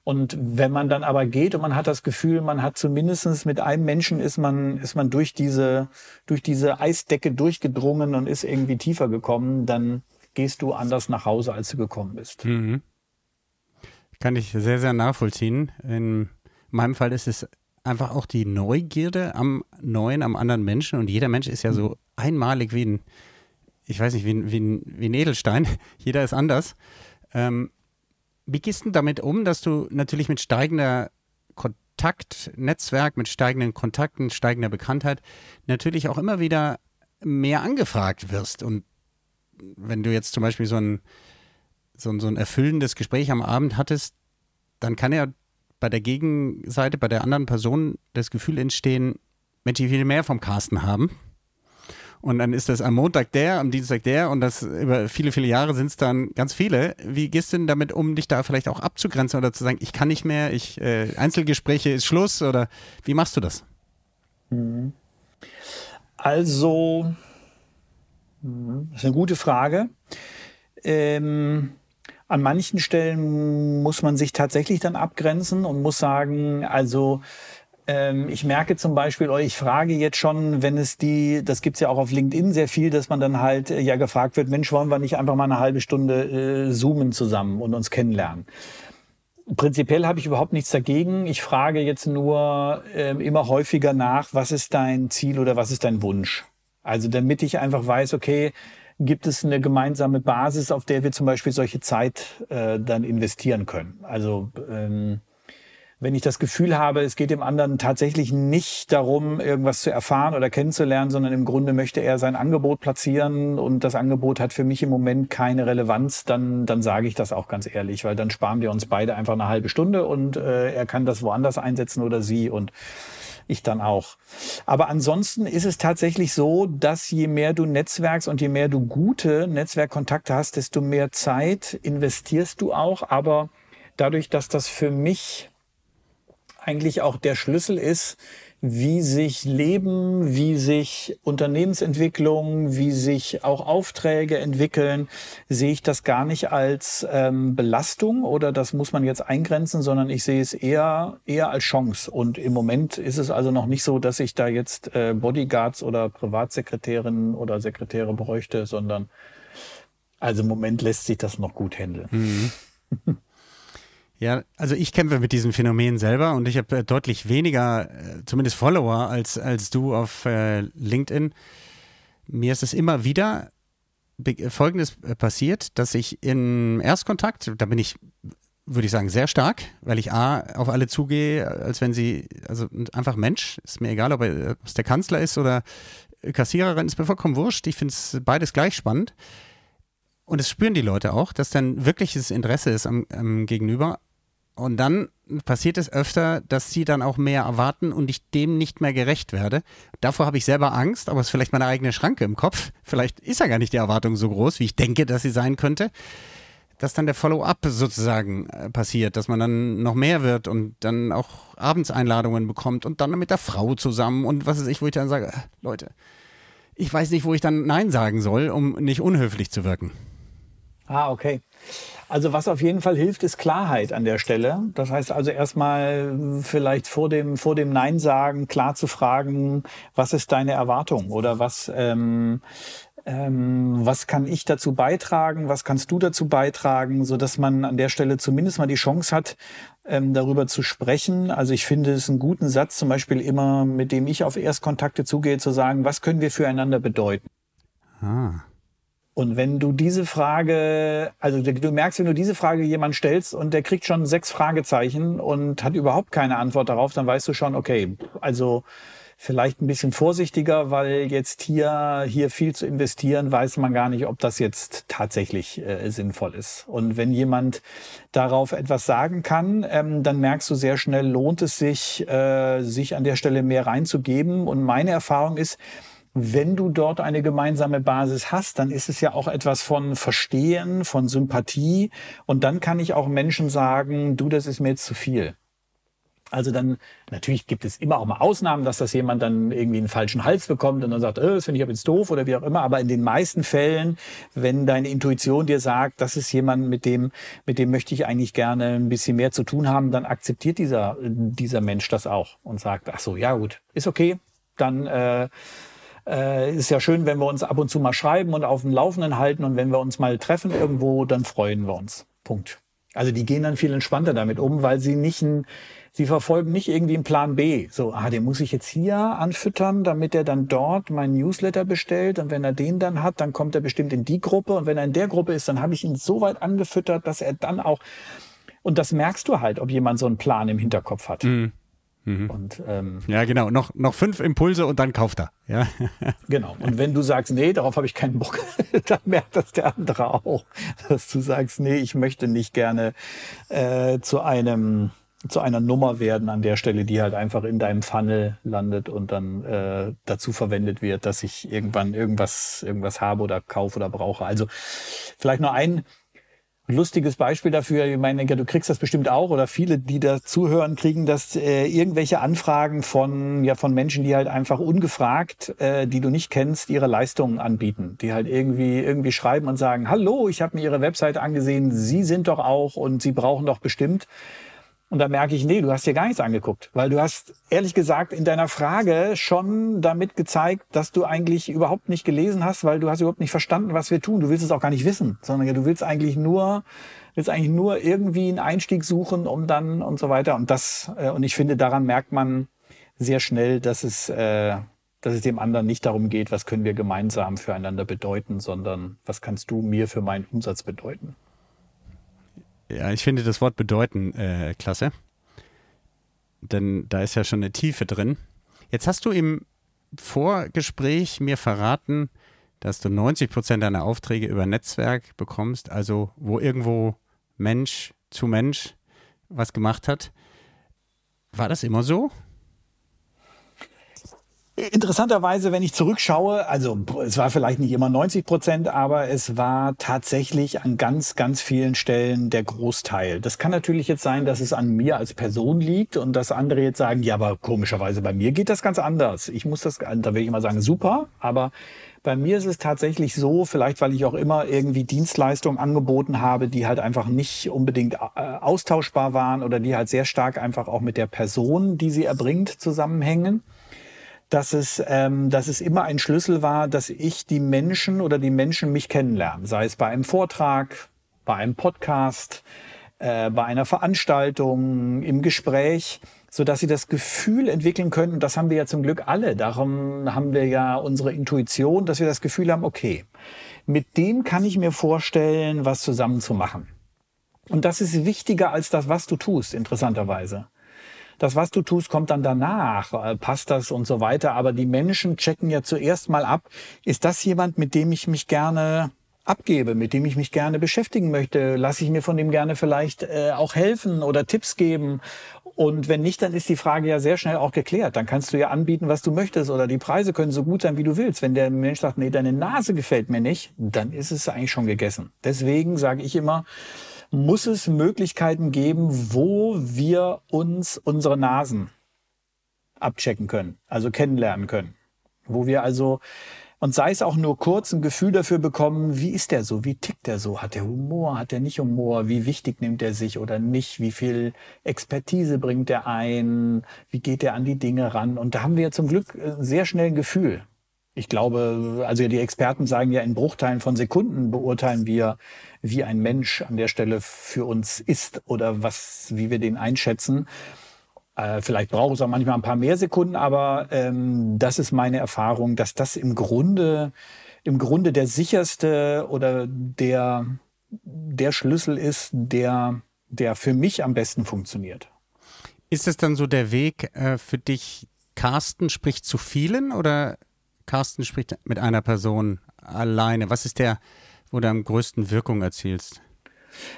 und wenn man dann aber geht und man hat das Gefühl, man hat zumindestens mit einem Menschen ist man, ist man durch diese, durch diese Eisdecke durchgedrungen und ist irgendwie tiefer gekommen, dann gehst du anders nach Hause, als du gekommen bist. Mhm. Kann ich sehr, sehr nachvollziehen. In meinem Fall ist es einfach auch die Neugierde am Neuen, am anderen Menschen. Und jeder Mensch ist ja so einmalig wie ein, ich weiß nicht, wie ein, wie ein, wie ein Edelstein. Jeder ist anders. Ähm, wie gehst du damit um, dass du natürlich mit steigender Kontaktnetzwerk, mit steigenden Kontakten, steigender Bekanntheit natürlich auch immer wieder mehr angefragt wirst? Und wenn du jetzt zum Beispiel so ein, so ein, so ein erfüllendes Gespräch am Abend hattest, dann kann ja bei der Gegenseite, bei der anderen Person das Gefühl entstehen, Mensch, ich will mehr vom Carsten haben. Und dann ist das am Montag der, am Dienstag der und das über viele, viele Jahre sind es dann ganz viele. Wie gehst du denn damit um, dich da vielleicht auch abzugrenzen oder zu sagen, ich kann nicht mehr, ich äh, Einzelgespräche ist Schluss oder wie machst du das? Mhm. Also, das ist eine gute Frage. Ähm, an manchen Stellen muss man sich tatsächlich dann abgrenzen und muss sagen, also ähm, ich merke zum Beispiel, ich frage jetzt schon, wenn es die, das gibt's ja auch auf LinkedIn sehr viel, dass man dann halt äh, ja gefragt wird, Mensch, wollen wir nicht einfach mal eine halbe Stunde äh, zoomen zusammen und uns kennenlernen? Prinzipiell habe ich überhaupt nichts dagegen. Ich frage jetzt nur äh, immer häufiger nach, was ist dein Ziel oder was ist dein Wunsch? Also damit ich einfach weiß, okay, gibt es eine gemeinsame Basis, auf der wir zum Beispiel solche Zeit äh, dann investieren können? Also ähm, wenn ich das Gefühl habe, es geht dem anderen tatsächlich nicht darum, irgendwas zu erfahren oder kennenzulernen, sondern im Grunde möchte er sein Angebot platzieren und das Angebot hat für mich im Moment keine Relevanz, dann, dann sage ich das auch ganz ehrlich, weil dann sparen wir uns beide einfach eine halbe Stunde und äh, er kann das woanders einsetzen oder sie und ich dann auch. Aber ansonsten ist es tatsächlich so, dass je mehr du netzwerkst und je mehr du gute Netzwerkkontakte hast, desto mehr Zeit investierst du auch. Aber dadurch, dass das für mich eigentlich auch der Schlüssel ist, wie sich Leben, wie sich Unternehmensentwicklung, wie sich auch Aufträge entwickeln, sehe ich das gar nicht als ähm, Belastung oder das muss man jetzt eingrenzen, sondern ich sehe es eher eher als Chance. Und im Moment ist es also noch nicht so, dass ich da jetzt äh, Bodyguards oder Privatsekretärinnen oder Sekretäre bräuchte, sondern also im Moment lässt sich das noch gut handeln. Mhm. Ja, also ich kämpfe mit diesem Phänomen selber und ich habe äh, deutlich weniger, äh, zumindest Follower, als, als du auf äh, LinkedIn. Mir ist es immer wieder Folgendes passiert, dass ich im Erstkontakt, da bin ich, würde ich sagen, sehr stark, weil ich A, auf alle zugehe, als wenn sie, also einfach Mensch, ist mir egal, ob es der Kanzler ist oder Kassiererin, ist mir vollkommen wurscht. Ich finde es beides gleich spannend. Und es spüren die Leute auch, dass dann wirkliches Interesse ist am, am Gegenüber. Und dann passiert es öfter, dass sie dann auch mehr erwarten und ich dem nicht mehr gerecht werde. Davor habe ich selber Angst, aber es ist vielleicht meine eigene Schranke im Kopf. Vielleicht ist ja gar nicht die Erwartung so groß, wie ich denke, dass sie sein könnte. Dass dann der Follow-up sozusagen äh, passiert, dass man dann noch mehr wird und dann auch Abendseinladungen bekommt und dann mit der Frau zusammen und was weiß ich, wo ich dann sage, äh, Leute, ich weiß nicht, wo ich dann Nein sagen soll, um nicht unhöflich zu wirken. Ah, okay. Also was auf jeden Fall hilft, ist Klarheit an der Stelle. Das heißt also erstmal vielleicht vor dem, vor dem Nein sagen, klar zu fragen, was ist deine Erwartung oder was, ähm, ähm, was kann ich dazu beitragen, was kannst du dazu beitragen, so dass man an der Stelle zumindest mal die Chance hat, ähm, darüber zu sprechen. Also ich finde es einen guten Satz, zum Beispiel immer, mit dem ich auf Erstkontakte zugehe, zu sagen, was können wir füreinander bedeuten? Ah. Und wenn du diese Frage, also du merkst, wenn du diese Frage jemand stellst und der kriegt schon sechs Fragezeichen und hat überhaupt keine Antwort darauf, dann weißt du schon, okay, also vielleicht ein bisschen vorsichtiger, weil jetzt hier, hier viel zu investieren, weiß man gar nicht, ob das jetzt tatsächlich äh, sinnvoll ist. Und wenn jemand darauf etwas sagen kann, ähm, dann merkst du sehr schnell, lohnt es sich, äh, sich an der Stelle mehr reinzugeben. Und meine Erfahrung ist, wenn du dort eine gemeinsame Basis hast, dann ist es ja auch etwas von Verstehen, von Sympathie. Und dann kann ich auch Menschen sagen, du, das ist mir jetzt zu viel. Also dann, natürlich gibt es immer auch mal Ausnahmen, dass das jemand dann irgendwie einen falschen Hals bekommt und dann sagt, äh, das finde ich aber jetzt doof oder wie auch immer. Aber in den meisten Fällen, wenn deine Intuition dir sagt, das ist jemand, mit dem, mit dem möchte ich eigentlich gerne ein bisschen mehr zu tun haben, dann akzeptiert dieser, dieser Mensch das auch und sagt, ach so, ja gut, ist okay, dann, äh, äh, ist ja schön, wenn wir uns ab und zu mal schreiben und auf dem Laufenden halten und wenn wir uns mal treffen irgendwo, dann freuen wir uns. Punkt. Also die gehen dann viel entspannter damit um, weil sie nicht ein, sie verfolgen nicht irgendwie einen Plan B. So, ah, den muss ich jetzt hier anfüttern, damit er dann dort meinen Newsletter bestellt. Und wenn er den dann hat, dann kommt er bestimmt in die Gruppe. Und wenn er in der Gruppe ist, dann habe ich ihn so weit angefüttert, dass er dann auch, und das merkst du halt, ob jemand so einen Plan im Hinterkopf hat. Mhm. Mhm. Und, ähm, ja, genau. Noch, noch fünf Impulse und dann kauft er. Ja. Genau. Und wenn du sagst, nee, darauf habe ich keinen Bock, dann merkt das der andere auch, dass du sagst, nee, ich möchte nicht gerne äh, zu einem zu einer Nummer werden an der Stelle, die halt einfach in deinem Funnel landet und dann äh, dazu verwendet wird, dass ich irgendwann irgendwas irgendwas habe oder kaufe oder brauche. Also vielleicht nur ein lustiges Beispiel dafür. Ich meine, du kriegst das bestimmt auch oder viele, die da zuhören, kriegen das äh, irgendwelche Anfragen von ja von Menschen, die halt einfach ungefragt, äh, die du nicht kennst, ihre Leistungen anbieten, die halt irgendwie irgendwie schreiben und sagen: Hallo, ich habe mir Ihre Website angesehen. Sie sind doch auch und Sie brauchen doch bestimmt und da merke ich, nee, du hast dir gar nichts angeguckt, weil du hast ehrlich gesagt in deiner Frage schon damit gezeigt, dass du eigentlich überhaupt nicht gelesen hast, weil du hast überhaupt nicht verstanden, was wir tun. Du willst es auch gar nicht wissen, sondern du willst eigentlich nur, willst eigentlich nur irgendwie einen Einstieg suchen, um dann und so weiter. Und das, äh, und ich finde, daran merkt man sehr schnell, dass es, äh, dass es dem anderen nicht darum geht, was können wir gemeinsam füreinander bedeuten, sondern was kannst du mir für meinen Umsatz bedeuten. Ja, ich finde das Wort bedeuten äh, klasse. Denn da ist ja schon eine Tiefe drin. Jetzt hast du im Vorgespräch mir verraten, dass du 90 Prozent deiner Aufträge über Netzwerk bekommst, also wo irgendwo Mensch zu Mensch was gemacht hat. War das immer so? Interessanterweise, wenn ich zurückschaue, also es war vielleicht nicht immer 90 Prozent, aber es war tatsächlich an ganz, ganz vielen Stellen der Großteil. Das kann natürlich jetzt sein, dass es an mir als Person liegt und dass andere jetzt sagen, ja, aber komischerweise bei mir geht das ganz anders. Ich muss das, da will ich mal sagen, super, aber bei mir ist es tatsächlich so, vielleicht weil ich auch immer irgendwie Dienstleistungen angeboten habe, die halt einfach nicht unbedingt äh, austauschbar waren oder die halt sehr stark einfach auch mit der Person, die sie erbringt, zusammenhängen dass es, ähm, dass es immer ein Schlüssel war, dass ich die Menschen oder die Menschen mich kennenlernen, sei es bei einem Vortrag, bei einem Podcast, äh, bei einer Veranstaltung, im Gespräch, so dass sie das Gefühl entwickeln können. Und das haben wir ja zum Glück alle. Darum haben wir ja unsere Intuition, dass wir das Gefühl haben, okay, mit dem kann ich mir vorstellen, was zusammen zu machen. Und das ist wichtiger als das, was du tust, interessanterweise. Das, was du tust, kommt dann danach, äh, passt das und so weiter. Aber die Menschen checken ja zuerst mal ab, ist das jemand, mit dem ich mich gerne abgebe, mit dem ich mich gerne beschäftigen möchte, lasse ich mir von dem gerne vielleicht äh, auch helfen oder Tipps geben. Und wenn nicht, dann ist die Frage ja sehr schnell auch geklärt. Dann kannst du ja anbieten, was du möchtest oder die Preise können so gut sein, wie du willst. Wenn der Mensch sagt, nee, deine Nase gefällt mir nicht, dann ist es eigentlich schon gegessen. Deswegen sage ich immer, muss es Möglichkeiten geben, wo wir uns unsere Nasen abchecken können, also kennenlernen können. Wo wir also, und sei es auch nur kurz, ein Gefühl dafür bekommen, wie ist der so, wie tickt der so, hat der Humor, hat der nicht Humor, wie wichtig nimmt er sich oder nicht, wie viel Expertise bringt er ein, wie geht er an die Dinge ran. Und da haben wir zum Glück äh, sehr schnell ein Gefühl. Ich glaube, also die Experten sagen ja, in Bruchteilen von Sekunden beurteilen wir, wie ein Mensch an der Stelle für uns ist oder was, wie wir den einschätzen. Äh, vielleicht braucht es auch manchmal ein paar mehr Sekunden, aber ähm, das ist meine Erfahrung, dass das im Grunde, im Grunde der sicherste oder der, der Schlüssel ist, der, der für mich am besten funktioniert. Ist es dann so der Weg äh, für dich, Carsten spricht zu vielen oder Carsten spricht mit einer Person alleine. Was ist der, wo du am größten Wirkung erzielst?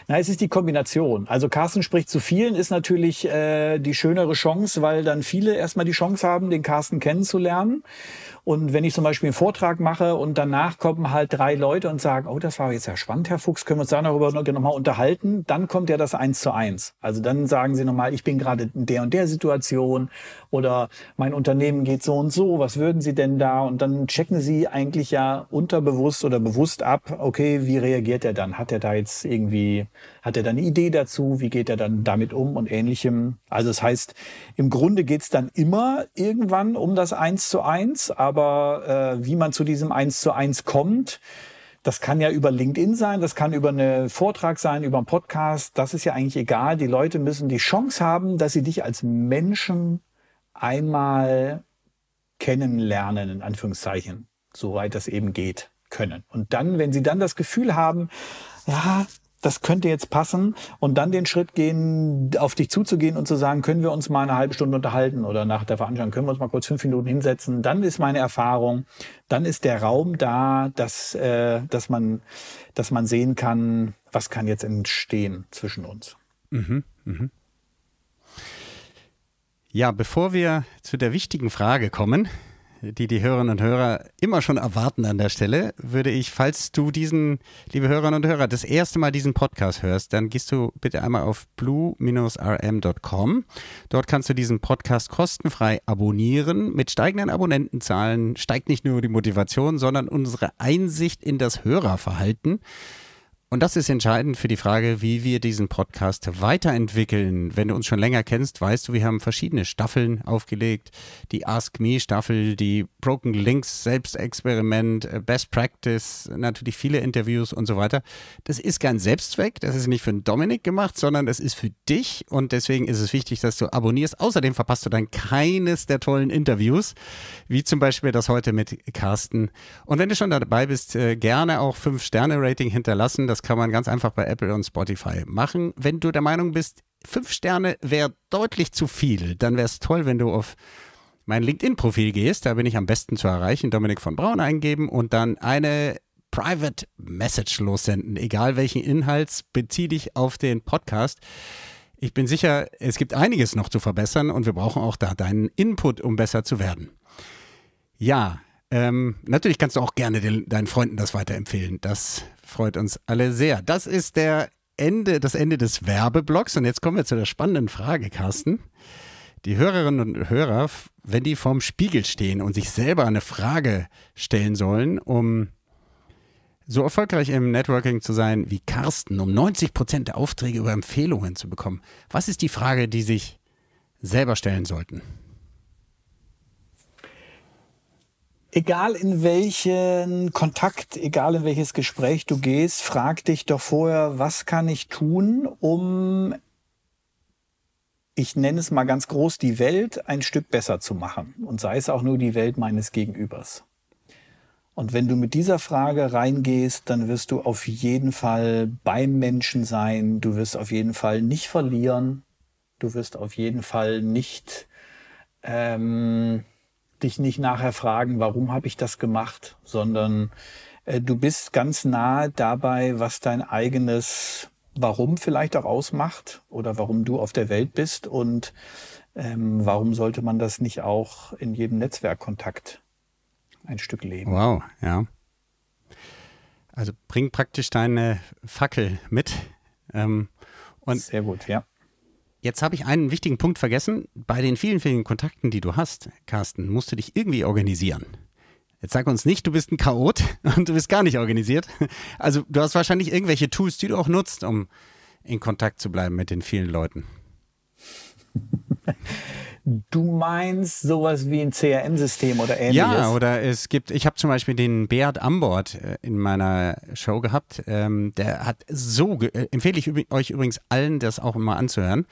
Na, es ist die Kombination. Also Carsten spricht zu vielen, ist natürlich äh, die schönere Chance, weil dann viele erstmal die Chance haben, den Carsten kennenzulernen. Und wenn ich zum Beispiel einen Vortrag mache und danach kommen halt drei Leute und sagen, oh, das war jetzt ja spannend, Herr Fuchs, können wir uns darüber nochmal unterhalten, dann kommt ja das eins zu eins. Also dann sagen sie nochmal, ich bin gerade in der und der Situation oder mein Unternehmen geht so und so, was würden Sie denn da? Und dann checken sie eigentlich ja unterbewusst oder bewusst ab, okay, wie reagiert er dann? Hat er da jetzt irgendwie, hat er da eine Idee dazu? Wie geht er dann damit um und ähnlichem? Also das heißt, im Grunde geht's dann immer irgendwann um das eins zu eins, aber aber äh, wie man zu diesem Eins zu eins kommt, Das kann ja über LinkedIn sein, das kann über einen Vortrag sein, über einen Podcast. Das ist ja eigentlich egal. Die Leute müssen die Chance haben, dass sie dich als Menschen einmal kennenlernen, in Anführungszeichen, soweit das eben geht, können. Und dann, wenn sie dann das Gefühl haben, ja, das könnte jetzt passen und dann den Schritt gehen, auf dich zuzugehen und zu sagen, können wir uns mal eine halbe Stunde unterhalten oder nach der Veranstaltung können wir uns mal kurz fünf Minuten hinsetzen. Dann ist meine Erfahrung, dann ist der Raum da, dass, äh, dass, man, dass man sehen kann, was kann jetzt entstehen zwischen uns. Mhm, mh. Ja, bevor wir zu der wichtigen Frage kommen, die die Hörerinnen und Hörer immer schon erwarten an der Stelle, würde ich, falls du diesen, liebe Hörerinnen und Hörer, das erste Mal diesen Podcast hörst, dann gehst du bitte einmal auf blue-rm.com. Dort kannst du diesen Podcast kostenfrei abonnieren. Mit steigenden Abonnentenzahlen steigt nicht nur die Motivation, sondern unsere Einsicht in das Hörerverhalten. Und das ist entscheidend für die Frage, wie wir diesen Podcast weiterentwickeln. Wenn du uns schon länger kennst, weißt du, wir haben verschiedene Staffeln aufgelegt. Die Ask Me Staffel, die Broken Links Selbstexperiment, äh, Best Practice, natürlich viele Interviews und so weiter. Das ist kein Selbstzweck. Das ist nicht für Dominik gemacht, sondern das ist für dich. Und deswegen ist es wichtig, dass du abonnierst. Außerdem verpasst du dann keines der tollen Interviews, wie zum Beispiel das heute mit Carsten. Und wenn du schon dabei bist, äh, gerne auch 5-Sterne-Rating hinterlassen. Das kann man ganz einfach bei Apple und Spotify machen. Wenn du der Meinung bist, fünf Sterne wäre deutlich zu viel, dann wäre es toll, wenn du auf mein LinkedIn-Profil gehst. Da bin ich am besten zu erreichen. Dominik von Braun eingeben und dann eine Private Message lossenden. Egal welchen Inhalts, bezieh dich auf den Podcast. Ich bin sicher, es gibt einiges noch zu verbessern und wir brauchen auch da deinen Input, um besser zu werden. Ja, ähm, natürlich kannst du auch gerne den, deinen Freunden das weiterempfehlen. Das freut uns alle sehr. Das ist der Ende, das Ende des Werbeblocks. Und jetzt kommen wir zu der spannenden Frage, Carsten. Die Hörerinnen und Hörer, wenn die vorm Spiegel stehen und sich selber eine Frage stellen sollen, um so erfolgreich im Networking zu sein wie Carsten, um 90 Prozent der Aufträge über Empfehlungen zu bekommen, was ist die Frage, die sich selber stellen sollten? Egal in welchen Kontakt, egal in welches Gespräch du gehst, frag dich doch vorher, was kann ich tun, um, ich nenne es mal ganz groß, die Welt ein Stück besser zu machen. Und sei es auch nur die Welt meines Gegenübers. Und wenn du mit dieser Frage reingehst, dann wirst du auf jeden Fall beim Menschen sein. Du wirst auf jeden Fall nicht verlieren. Du wirst auf jeden Fall nicht ähm, dich nicht nachher fragen, warum habe ich das gemacht, sondern äh, du bist ganz nah dabei, was dein eigenes Warum vielleicht auch ausmacht oder warum du auf der Welt bist und ähm, warum sollte man das nicht auch in jedem Netzwerkkontakt ein Stück leben. Wow, ja. Also bring praktisch deine Fackel mit. Ähm, und Sehr gut, ja. Jetzt habe ich einen wichtigen Punkt vergessen. Bei den vielen, vielen Kontakten, die du hast, Carsten, musst du dich irgendwie organisieren. Jetzt sag uns nicht, du bist ein Chaot und du bist gar nicht organisiert. Also du hast wahrscheinlich irgendwelche Tools, die du auch nutzt, um in Kontakt zu bleiben mit den vielen Leuten. Du meinst sowas wie ein CRM-System oder ähnliches? Ja, oder es gibt, ich habe zum Beispiel den Beat Ambord äh, in meiner Show gehabt. Ähm, der hat so, äh, empfehle ich euch übrigens allen, das auch immer anzuhören.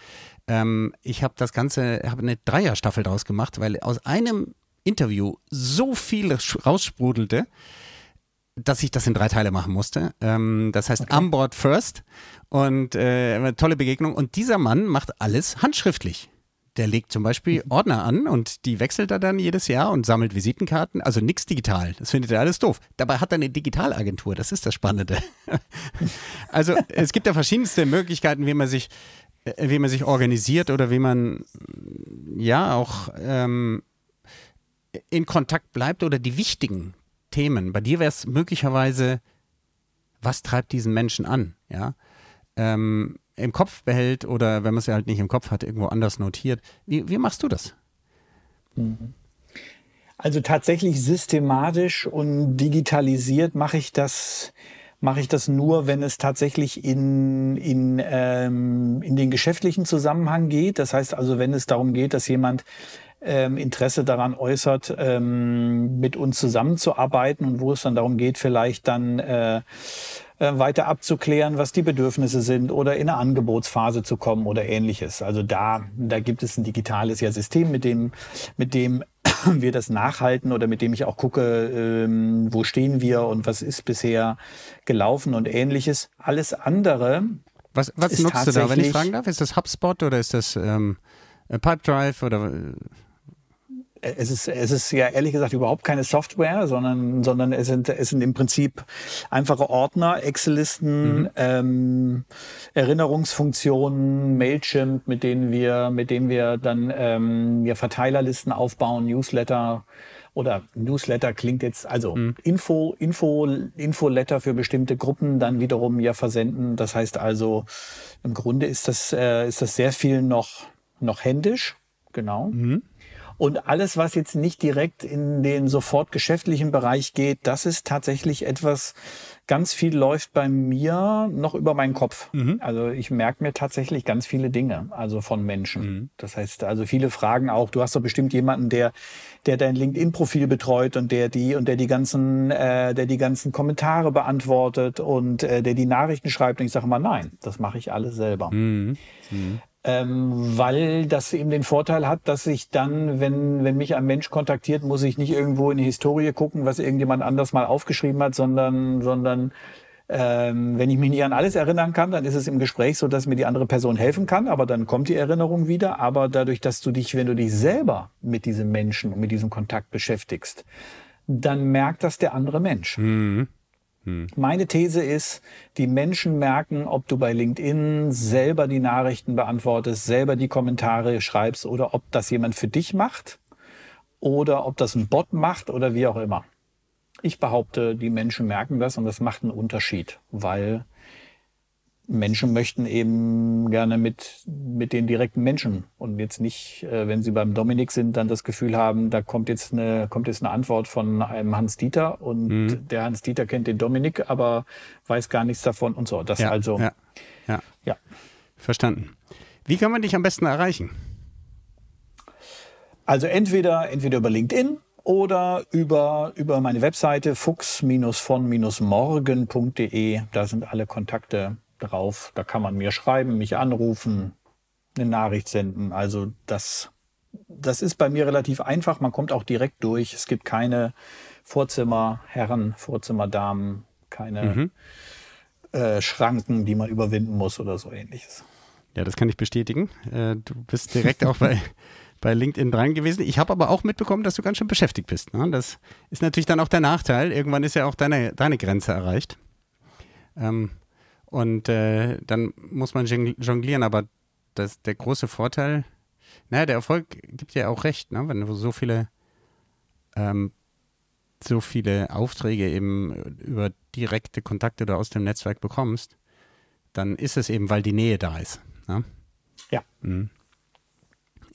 Ähm, ich habe das Ganze, habe eine Dreierstaffel draus gemacht, weil aus einem Interview so viel raussprudelte, dass ich das in drei Teile machen musste. Ähm, das heißt okay. Onboard First und äh, eine tolle Begegnung. Und dieser Mann macht alles handschriftlich. Der legt zum Beispiel mhm. Ordner an und die wechselt er dann jedes Jahr und sammelt Visitenkarten. Also nichts digital. Das findet er alles doof. Dabei hat er eine Digitalagentur. Das ist das Spannende. also es gibt ja verschiedenste Möglichkeiten, wie man sich, äh, wie man sich organisiert oder wie man ja auch ähm, in Kontakt bleibt oder die wichtigen Themen. Bei dir wäre es möglicherweise, was treibt diesen Menschen an? Ja. Ähm, im Kopf behält oder wenn man es ja halt nicht im Kopf hat, irgendwo anders notiert. Wie, wie machst du das? Also tatsächlich systematisch und digitalisiert mache ich das mache ich das nur, wenn es tatsächlich in, in, ähm, in den geschäftlichen Zusammenhang geht. Das heißt also, wenn es darum geht, dass jemand ähm, Interesse daran äußert, ähm, mit uns zusammenzuarbeiten und wo es dann darum geht, vielleicht dann äh, äh, weiter abzuklären, was die Bedürfnisse sind oder in eine Angebotsphase zu kommen oder ähnliches. Also da, da gibt es ein digitales ja System, mit dem, mit dem wir das nachhalten oder mit dem ich auch gucke, ähm, wo stehen wir und was ist bisher gelaufen und ähnliches. Alles andere. Was, was nutzt du da, wenn ich fragen darf? Ist das HubSpot oder ist das ähm, Pipedrive oder es ist, es ist ja ehrlich gesagt überhaupt keine Software, sondern, sondern es sind, es sind im Prinzip einfache Ordner, Excel-Listen, mhm. ähm, Erinnerungsfunktionen, Mailchimp, mit denen wir, mit denen wir dann ähm, ja, Verteilerlisten aufbauen, Newsletter oder Newsletter klingt jetzt, also mhm. Info, Info, Infoletter für bestimmte Gruppen dann wiederum ja versenden. Das heißt also, im Grunde ist das, äh, ist das sehr viel noch, noch händisch. Genau. Mhm. Und alles, was jetzt nicht direkt in den sofort geschäftlichen Bereich geht, das ist tatsächlich etwas, ganz viel läuft bei mir noch über meinen Kopf. Mhm. Also ich merke mir tatsächlich ganz viele Dinge, also von Menschen. Mhm. Das heißt, also viele Fragen auch, du hast doch bestimmt jemanden, der, der dein LinkedIn-Profil betreut und der die und der die ganzen, äh, der die ganzen Kommentare beantwortet und äh, der die Nachrichten schreibt. Und ich sage mal, nein, das mache ich alles selber. Mhm. Ähm, weil das eben den Vorteil hat, dass ich dann, wenn, wenn mich ein Mensch kontaktiert, muss ich nicht irgendwo in die Historie gucken, was irgendjemand anders mal aufgeschrieben hat, sondern, sondern ähm, wenn ich mich nicht an alles erinnern kann, dann ist es im Gespräch so, dass mir die andere Person helfen kann, aber dann kommt die Erinnerung wieder. Aber dadurch, dass du dich, wenn du dich selber mit diesem Menschen und mit diesem Kontakt beschäftigst, dann merkt das der andere Mensch. Mhm. Hm. Meine These ist, die Menschen merken, ob du bei LinkedIn selber die Nachrichten beantwortest, selber die Kommentare schreibst oder ob das jemand für dich macht oder ob das ein Bot macht oder wie auch immer. Ich behaupte, die Menschen merken das und das macht einen Unterschied, weil Menschen möchten eben gerne mit, mit den direkten Menschen und jetzt nicht, äh, wenn sie beim Dominik sind, dann das Gefühl haben, da kommt jetzt eine, kommt jetzt eine Antwort von einem Hans Dieter und mhm. der Hans Dieter kennt den Dominik, aber weiß gar nichts davon und so. Das ja, also. Ja, ja. ja. Verstanden. Wie kann man dich am besten erreichen? Also entweder, entweder über LinkedIn oder über, über meine Webseite fuchs-von-morgen.de. Da sind alle Kontakte drauf. Da kann man mir schreiben, mich anrufen, eine Nachricht senden. Also das, das ist bei mir relativ einfach. Man kommt auch direkt durch. Es gibt keine Vorzimmerherren, Vorzimmerdamen, keine mhm. äh, Schranken, die man überwinden muss oder so ähnliches. Ja, das kann ich bestätigen. Äh, du bist direkt auch bei, bei LinkedIn dran gewesen. Ich habe aber auch mitbekommen, dass du ganz schön beschäftigt bist. Ne? Das ist natürlich dann auch der Nachteil. Irgendwann ist ja auch deine, deine Grenze erreicht. Ähm, und äh, dann muss man jonglieren, aber das, der große Vorteil, naja, der Erfolg gibt ja auch recht, ne? wenn du so viele, ähm, so viele Aufträge eben über direkte Kontakte oder aus dem Netzwerk bekommst, dann ist es eben, weil die Nähe da ist. Ne? Ja. Mhm.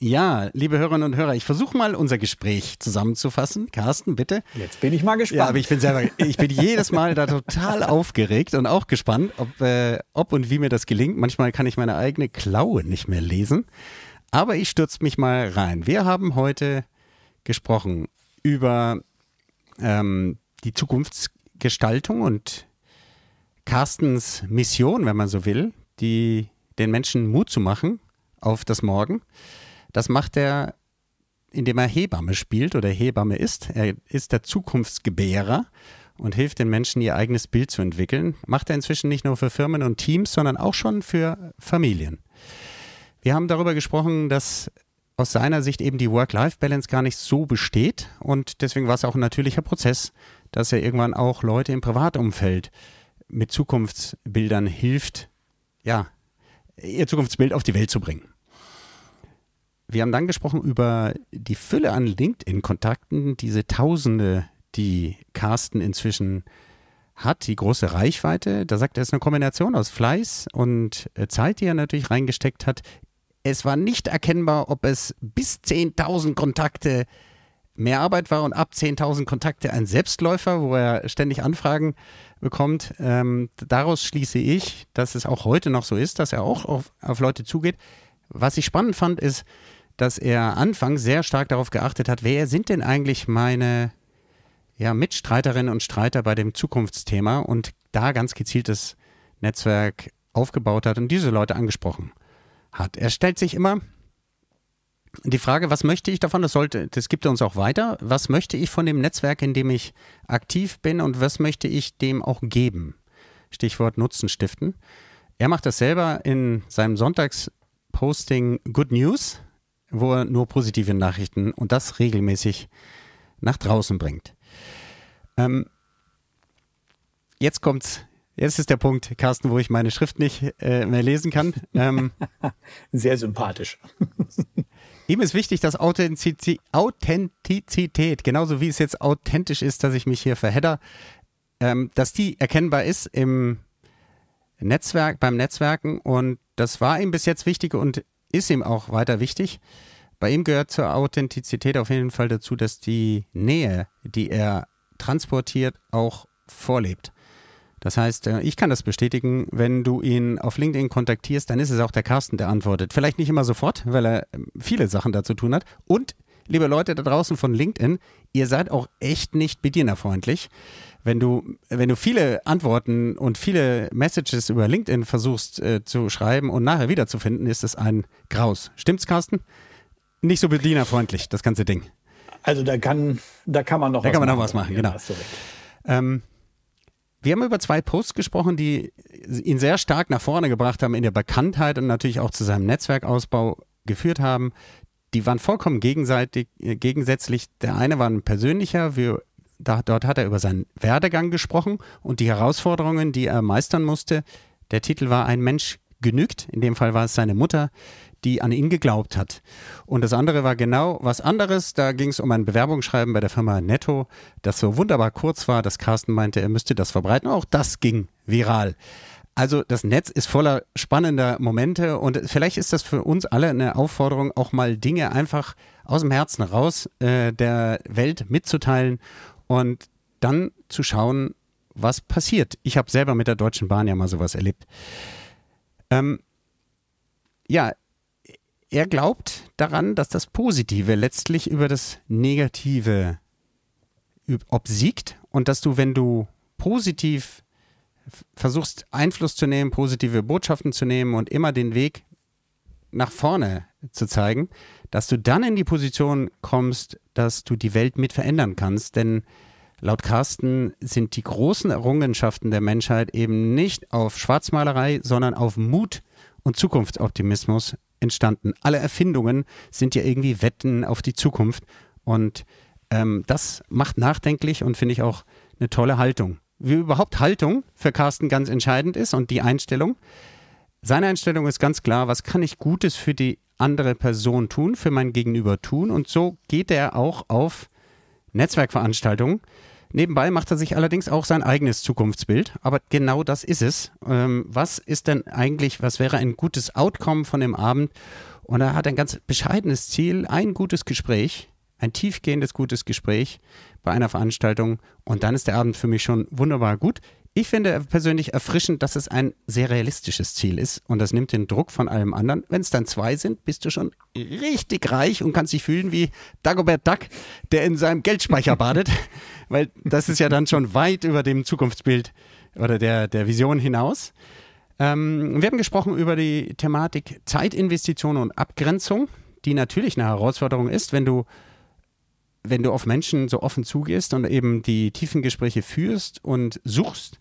Ja, liebe Hörerinnen und Hörer, ich versuche mal unser Gespräch zusammenzufassen. Carsten, bitte. Jetzt bin ich mal gespannt. Ja, aber ich bin selber, ich bin jedes Mal da total aufgeregt und auch gespannt, ob, äh, ob und wie mir das gelingt. Manchmal kann ich meine eigene Klaue nicht mehr lesen. Aber ich stürze mich mal rein. Wir haben heute gesprochen über ähm, die Zukunftsgestaltung und Carstens Mission, wenn man so will, die den Menschen Mut zu machen auf das Morgen. Das macht er, indem er Hebamme spielt oder Hebamme ist. Er ist der Zukunftsgebärer und hilft den Menschen, ihr eigenes Bild zu entwickeln. Macht er inzwischen nicht nur für Firmen und Teams, sondern auch schon für Familien. Wir haben darüber gesprochen, dass aus seiner Sicht eben die Work-Life-Balance gar nicht so besteht und deswegen war es auch ein natürlicher Prozess, dass er irgendwann auch Leute im Privatumfeld mit Zukunftsbildern hilft, ja, ihr Zukunftsbild auf die Welt zu bringen. Wir haben dann gesprochen über die Fülle an LinkedIn-Kontakten, diese Tausende, die Carsten inzwischen hat, die große Reichweite. Da sagt er, es ist eine Kombination aus Fleiß und äh, Zeit, die er natürlich reingesteckt hat. Es war nicht erkennbar, ob es bis 10.000 Kontakte mehr Arbeit war und ab 10.000 Kontakte ein Selbstläufer, wo er ständig Anfragen bekommt. Ähm, daraus schließe ich, dass es auch heute noch so ist, dass er auch auf, auf Leute zugeht. Was ich spannend fand, ist, dass er anfangs sehr stark darauf geachtet hat, wer sind denn eigentlich meine ja, Mitstreiterinnen und Streiter bei dem Zukunftsthema und da ganz gezieltes Netzwerk aufgebaut hat und diese Leute angesprochen hat. Er stellt sich immer die Frage, was möchte ich davon? Das sollte, das gibt er uns auch weiter. Was möchte ich von dem Netzwerk, in dem ich aktiv bin und was möchte ich dem auch geben? Stichwort Nutzen stiften. Er macht das selber in seinem Sonntagsposting Good News, wo er nur positive Nachrichten und das regelmäßig nach draußen bringt. Ähm, jetzt kommt's. Jetzt ist der Punkt, Carsten, wo ich meine Schrift nicht äh, mehr lesen kann. Ähm, Sehr sympathisch. Ihm ist wichtig, dass Authentizität, Authentizität, genauso wie es jetzt authentisch ist, dass ich mich hier verhedder, ähm, dass die erkennbar ist im Netzwerk, beim Netzwerken. Und das war ihm bis jetzt wichtig und ist ihm auch weiter wichtig. Bei ihm gehört zur Authentizität auf jeden Fall dazu, dass die Nähe, die er transportiert, auch vorlebt. Das heißt, äh, ich kann das bestätigen, wenn du ihn auf LinkedIn kontaktierst, dann ist es auch der Carsten, der antwortet. Vielleicht nicht immer sofort, weil er ähm, viele Sachen dazu tun hat. Und, liebe Leute da draußen von LinkedIn, ihr seid auch echt nicht bedienerfreundlich. Wenn du, wenn du viele Antworten und viele Messages über LinkedIn versuchst äh, zu schreiben und nachher wiederzufinden, ist es ein Graus. Stimmt's, Carsten? Nicht so bedienerfreundlich, das ganze Ding. Also da kann, da kann man noch da was kann man machen. noch was machen, genau. Ähm, wir haben über zwei Posts gesprochen, die ihn sehr stark nach vorne gebracht haben in der Bekanntheit und natürlich auch zu seinem Netzwerkausbau geführt haben. Die waren vollkommen gegenseitig, äh, gegensätzlich. Der eine war ein persönlicher, wir, da, dort hat er über seinen Werdegang gesprochen und die Herausforderungen, die er meistern musste. Der Titel war Ein Mensch genügt. In dem Fall war es seine Mutter, die an ihn geglaubt hat. Und das andere war genau was anderes. Da ging es um ein Bewerbungsschreiben bei der Firma Netto, das so wunderbar kurz war, dass Carsten meinte, er müsste das verbreiten. Auch das ging viral. Also das Netz ist voller spannender Momente und vielleicht ist das für uns alle eine Aufforderung, auch mal Dinge einfach aus dem Herzen raus äh, der Welt mitzuteilen und dann zu schauen, was passiert. Ich habe selber mit der Deutschen Bahn ja mal sowas erlebt. Ähm, ja, er glaubt daran, dass das Positive letztlich über das Negative obsiegt und dass du, wenn du positiv versuchst, Einfluss zu nehmen, positive Botschaften zu nehmen und immer den Weg nach vorne zu zeigen, dass du dann in die Position kommst, dass du die Welt mit verändern kannst. Denn laut Carsten sind die großen Errungenschaften der Menschheit eben nicht auf Schwarzmalerei, sondern auf Mut und Zukunftsoptimismus entstanden. Alle Erfindungen sind ja irgendwie Wetten auf die Zukunft. Und ähm, das macht nachdenklich und finde ich auch eine tolle Haltung. Wie überhaupt Haltung für Carsten ganz entscheidend ist und die Einstellung. Seine Einstellung ist ganz klar, was kann ich Gutes für die andere Person tun, für mein Gegenüber tun. Und so geht er auch auf Netzwerkveranstaltungen. Nebenbei macht er sich allerdings auch sein eigenes Zukunftsbild. Aber genau das ist es. Ähm, was ist denn eigentlich, was wäre ein gutes Outcome von dem Abend? Und er hat ein ganz bescheidenes Ziel, ein gutes Gespräch, ein tiefgehendes gutes Gespräch bei einer Veranstaltung. Und dann ist der Abend für mich schon wunderbar gut. Ich finde persönlich erfrischend, dass es ein sehr realistisches Ziel ist und das nimmt den Druck von allem anderen. Wenn es dann zwei sind, bist du schon richtig reich und kannst dich fühlen wie Dagobert Duck, der in seinem Geldspeicher badet, weil das ist ja dann schon weit über dem Zukunftsbild oder der, der Vision hinaus. Ähm, wir haben gesprochen über die Thematik Zeitinvestition und Abgrenzung, die natürlich eine Herausforderung ist, wenn du wenn du auf Menschen so offen zugehst und eben die tiefen Gespräche führst und suchst,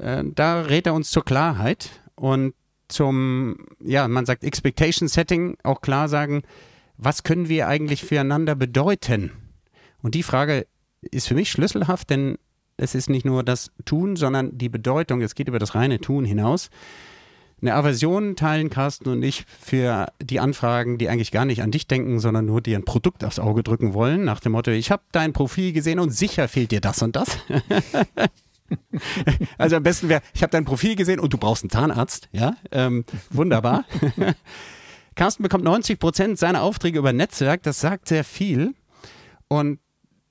äh, da rät er uns zur Klarheit und zum, ja, man sagt Expectation Setting, auch klar sagen, was können wir eigentlich füreinander bedeuten? Und die Frage ist für mich schlüsselhaft, denn es ist nicht nur das Tun, sondern die Bedeutung, es geht über das reine Tun hinaus eine Aversion teilen Carsten und ich für die Anfragen, die eigentlich gar nicht an dich denken, sondern nur dir ein Produkt aufs Auge drücken wollen, nach dem Motto, ich habe dein Profil gesehen und sicher fehlt dir das und das. also am besten wäre, ich habe dein Profil gesehen und du brauchst einen Zahnarzt, ja, ähm, wunderbar. Carsten bekommt 90 Prozent seiner Aufträge über Netzwerk, das sagt sehr viel und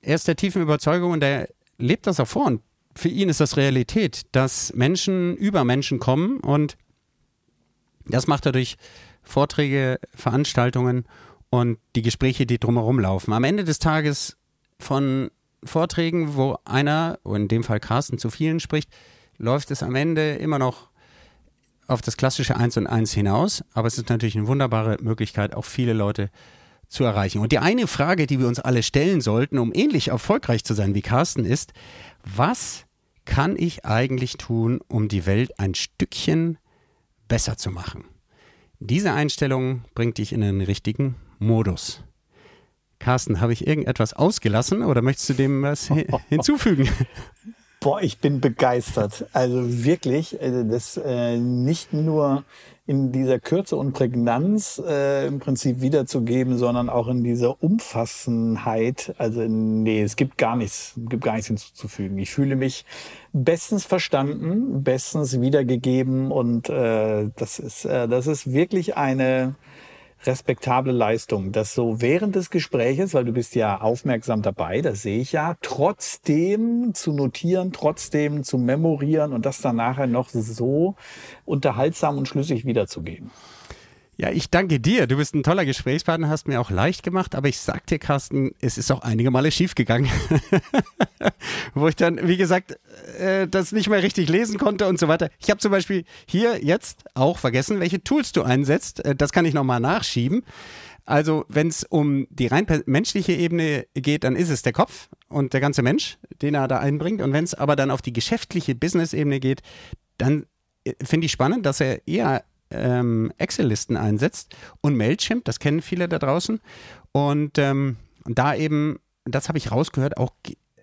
er ist der tiefen Überzeugung und er lebt das auch vor und für ihn ist das Realität, dass Menschen über Menschen kommen und das macht er durch Vorträge, Veranstaltungen und die Gespräche, die drumherum laufen. Am Ende des Tages von Vorträgen, wo einer, in dem Fall Carsten, zu vielen spricht, läuft es am Ende immer noch auf das klassische Eins und Eins hinaus. Aber es ist natürlich eine wunderbare Möglichkeit, auch viele Leute zu erreichen. Und die eine Frage, die wir uns alle stellen sollten, um ähnlich erfolgreich zu sein wie Carsten, ist, was kann ich eigentlich tun, um die Welt ein Stückchen besser zu machen? Diese Einstellung bringt dich in den richtigen Modus. Carsten, habe ich irgendetwas ausgelassen oder möchtest du dem was hinzufügen? Boah, ich bin begeistert. Also wirklich, also das äh, nicht nur in dieser Kürze und Prägnanz äh, im Prinzip wiederzugeben, sondern auch in dieser Umfassenheit. Also nee, es gibt gar nichts, gibt gar nichts hinzuzufügen. Ich fühle mich bestens verstanden, bestens wiedergegeben und äh, das ist äh, das ist wirklich eine respektable Leistung, dass so während des Gespräches, weil du bist ja aufmerksam dabei, das sehe ich ja, trotzdem zu notieren, trotzdem zu memorieren und das dann nachher noch so unterhaltsam und schlüssig wiederzugeben. Ja, ich danke dir. Du bist ein toller Gesprächspartner, hast mir auch leicht gemacht, aber ich sag dir, Carsten, es ist auch einige Male schiefgegangen. Wo ich dann, wie gesagt, äh, das nicht mehr richtig lesen konnte und so weiter. Ich habe zum Beispiel hier jetzt auch vergessen, welche Tools du einsetzt. Äh, das kann ich nochmal nachschieben. Also, wenn es um die rein menschliche Ebene geht, dann ist es der Kopf und der ganze Mensch, den er da einbringt. Und wenn es aber dann auf die geschäftliche Business-Ebene geht, dann äh, finde ich spannend, dass er eher ähm, Excel-Listen einsetzt und Mailchimp, das kennen viele da draußen. Und ähm, da eben, das habe ich rausgehört, auch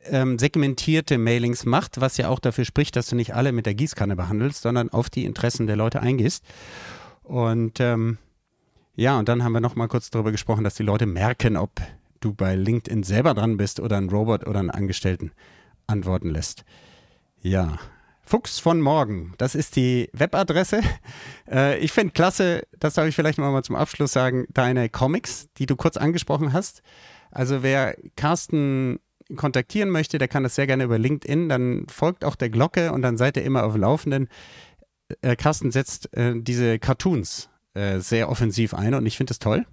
ähm, segmentierte Mailings macht, was ja auch dafür spricht, dass du nicht alle mit der Gießkanne behandelst, sondern auf die Interessen der Leute eingehst. Und ähm, ja, und dann haben wir noch mal kurz darüber gesprochen, dass die Leute merken, ob du bei LinkedIn selber dran bist oder ein Robot oder einen Angestellten antworten lässt. Ja, Fuchs von morgen, das ist die Webadresse. Äh, ich finde klasse, das darf ich vielleicht mal zum Abschluss sagen, deine Comics, die du kurz angesprochen hast. Also wer Carsten kontaktieren möchte, der kann das sehr gerne über LinkedIn, dann folgt auch der Glocke und dann seid ihr immer auf Laufenden. Äh, Carsten setzt äh, diese Cartoons äh, sehr offensiv ein und ich finde das toll.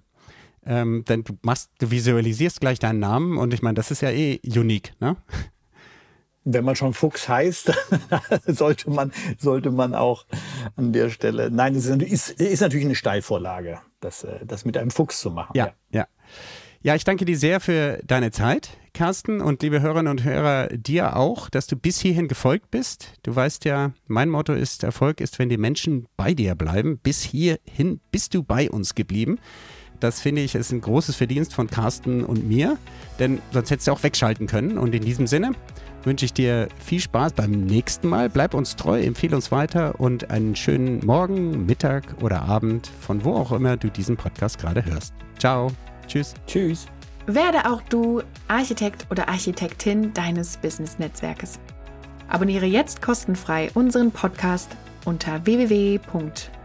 Ähm, denn du machst, du visualisierst gleich deinen Namen und ich meine, das ist ja eh unique, ne? Wenn man schon Fuchs heißt, sollte man, sollte man auch an der Stelle. Nein, es ist, ist, natürlich eine Steilvorlage, das, äh, das mit einem Fuchs zu machen. Ja, ja, ja. Ja, ich danke dir sehr für deine Zeit, Carsten, und liebe Hörerinnen und Hörer, dir auch, dass du bis hierhin gefolgt bist. Du weißt ja, mein Motto ist, Erfolg ist, wenn die Menschen bei dir bleiben. Bis hierhin bist du bei uns geblieben. Das finde ich ist ein großes Verdienst von Carsten und mir, denn sonst hättest du auch wegschalten können. Und in diesem Sinne, wünsche ich dir viel Spaß beim nächsten Mal. Bleib uns treu, empfehle uns weiter und einen schönen Morgen, Mittag oder Abend, von wo auch immer du diesen Podcast gerade hörst. Ciao. Tschüss. Tschüss. Werde auch du Architekt oder Architektin deines Business-Netzwerkes. Abonniere jetzt kostenfrei unseren Podcast unter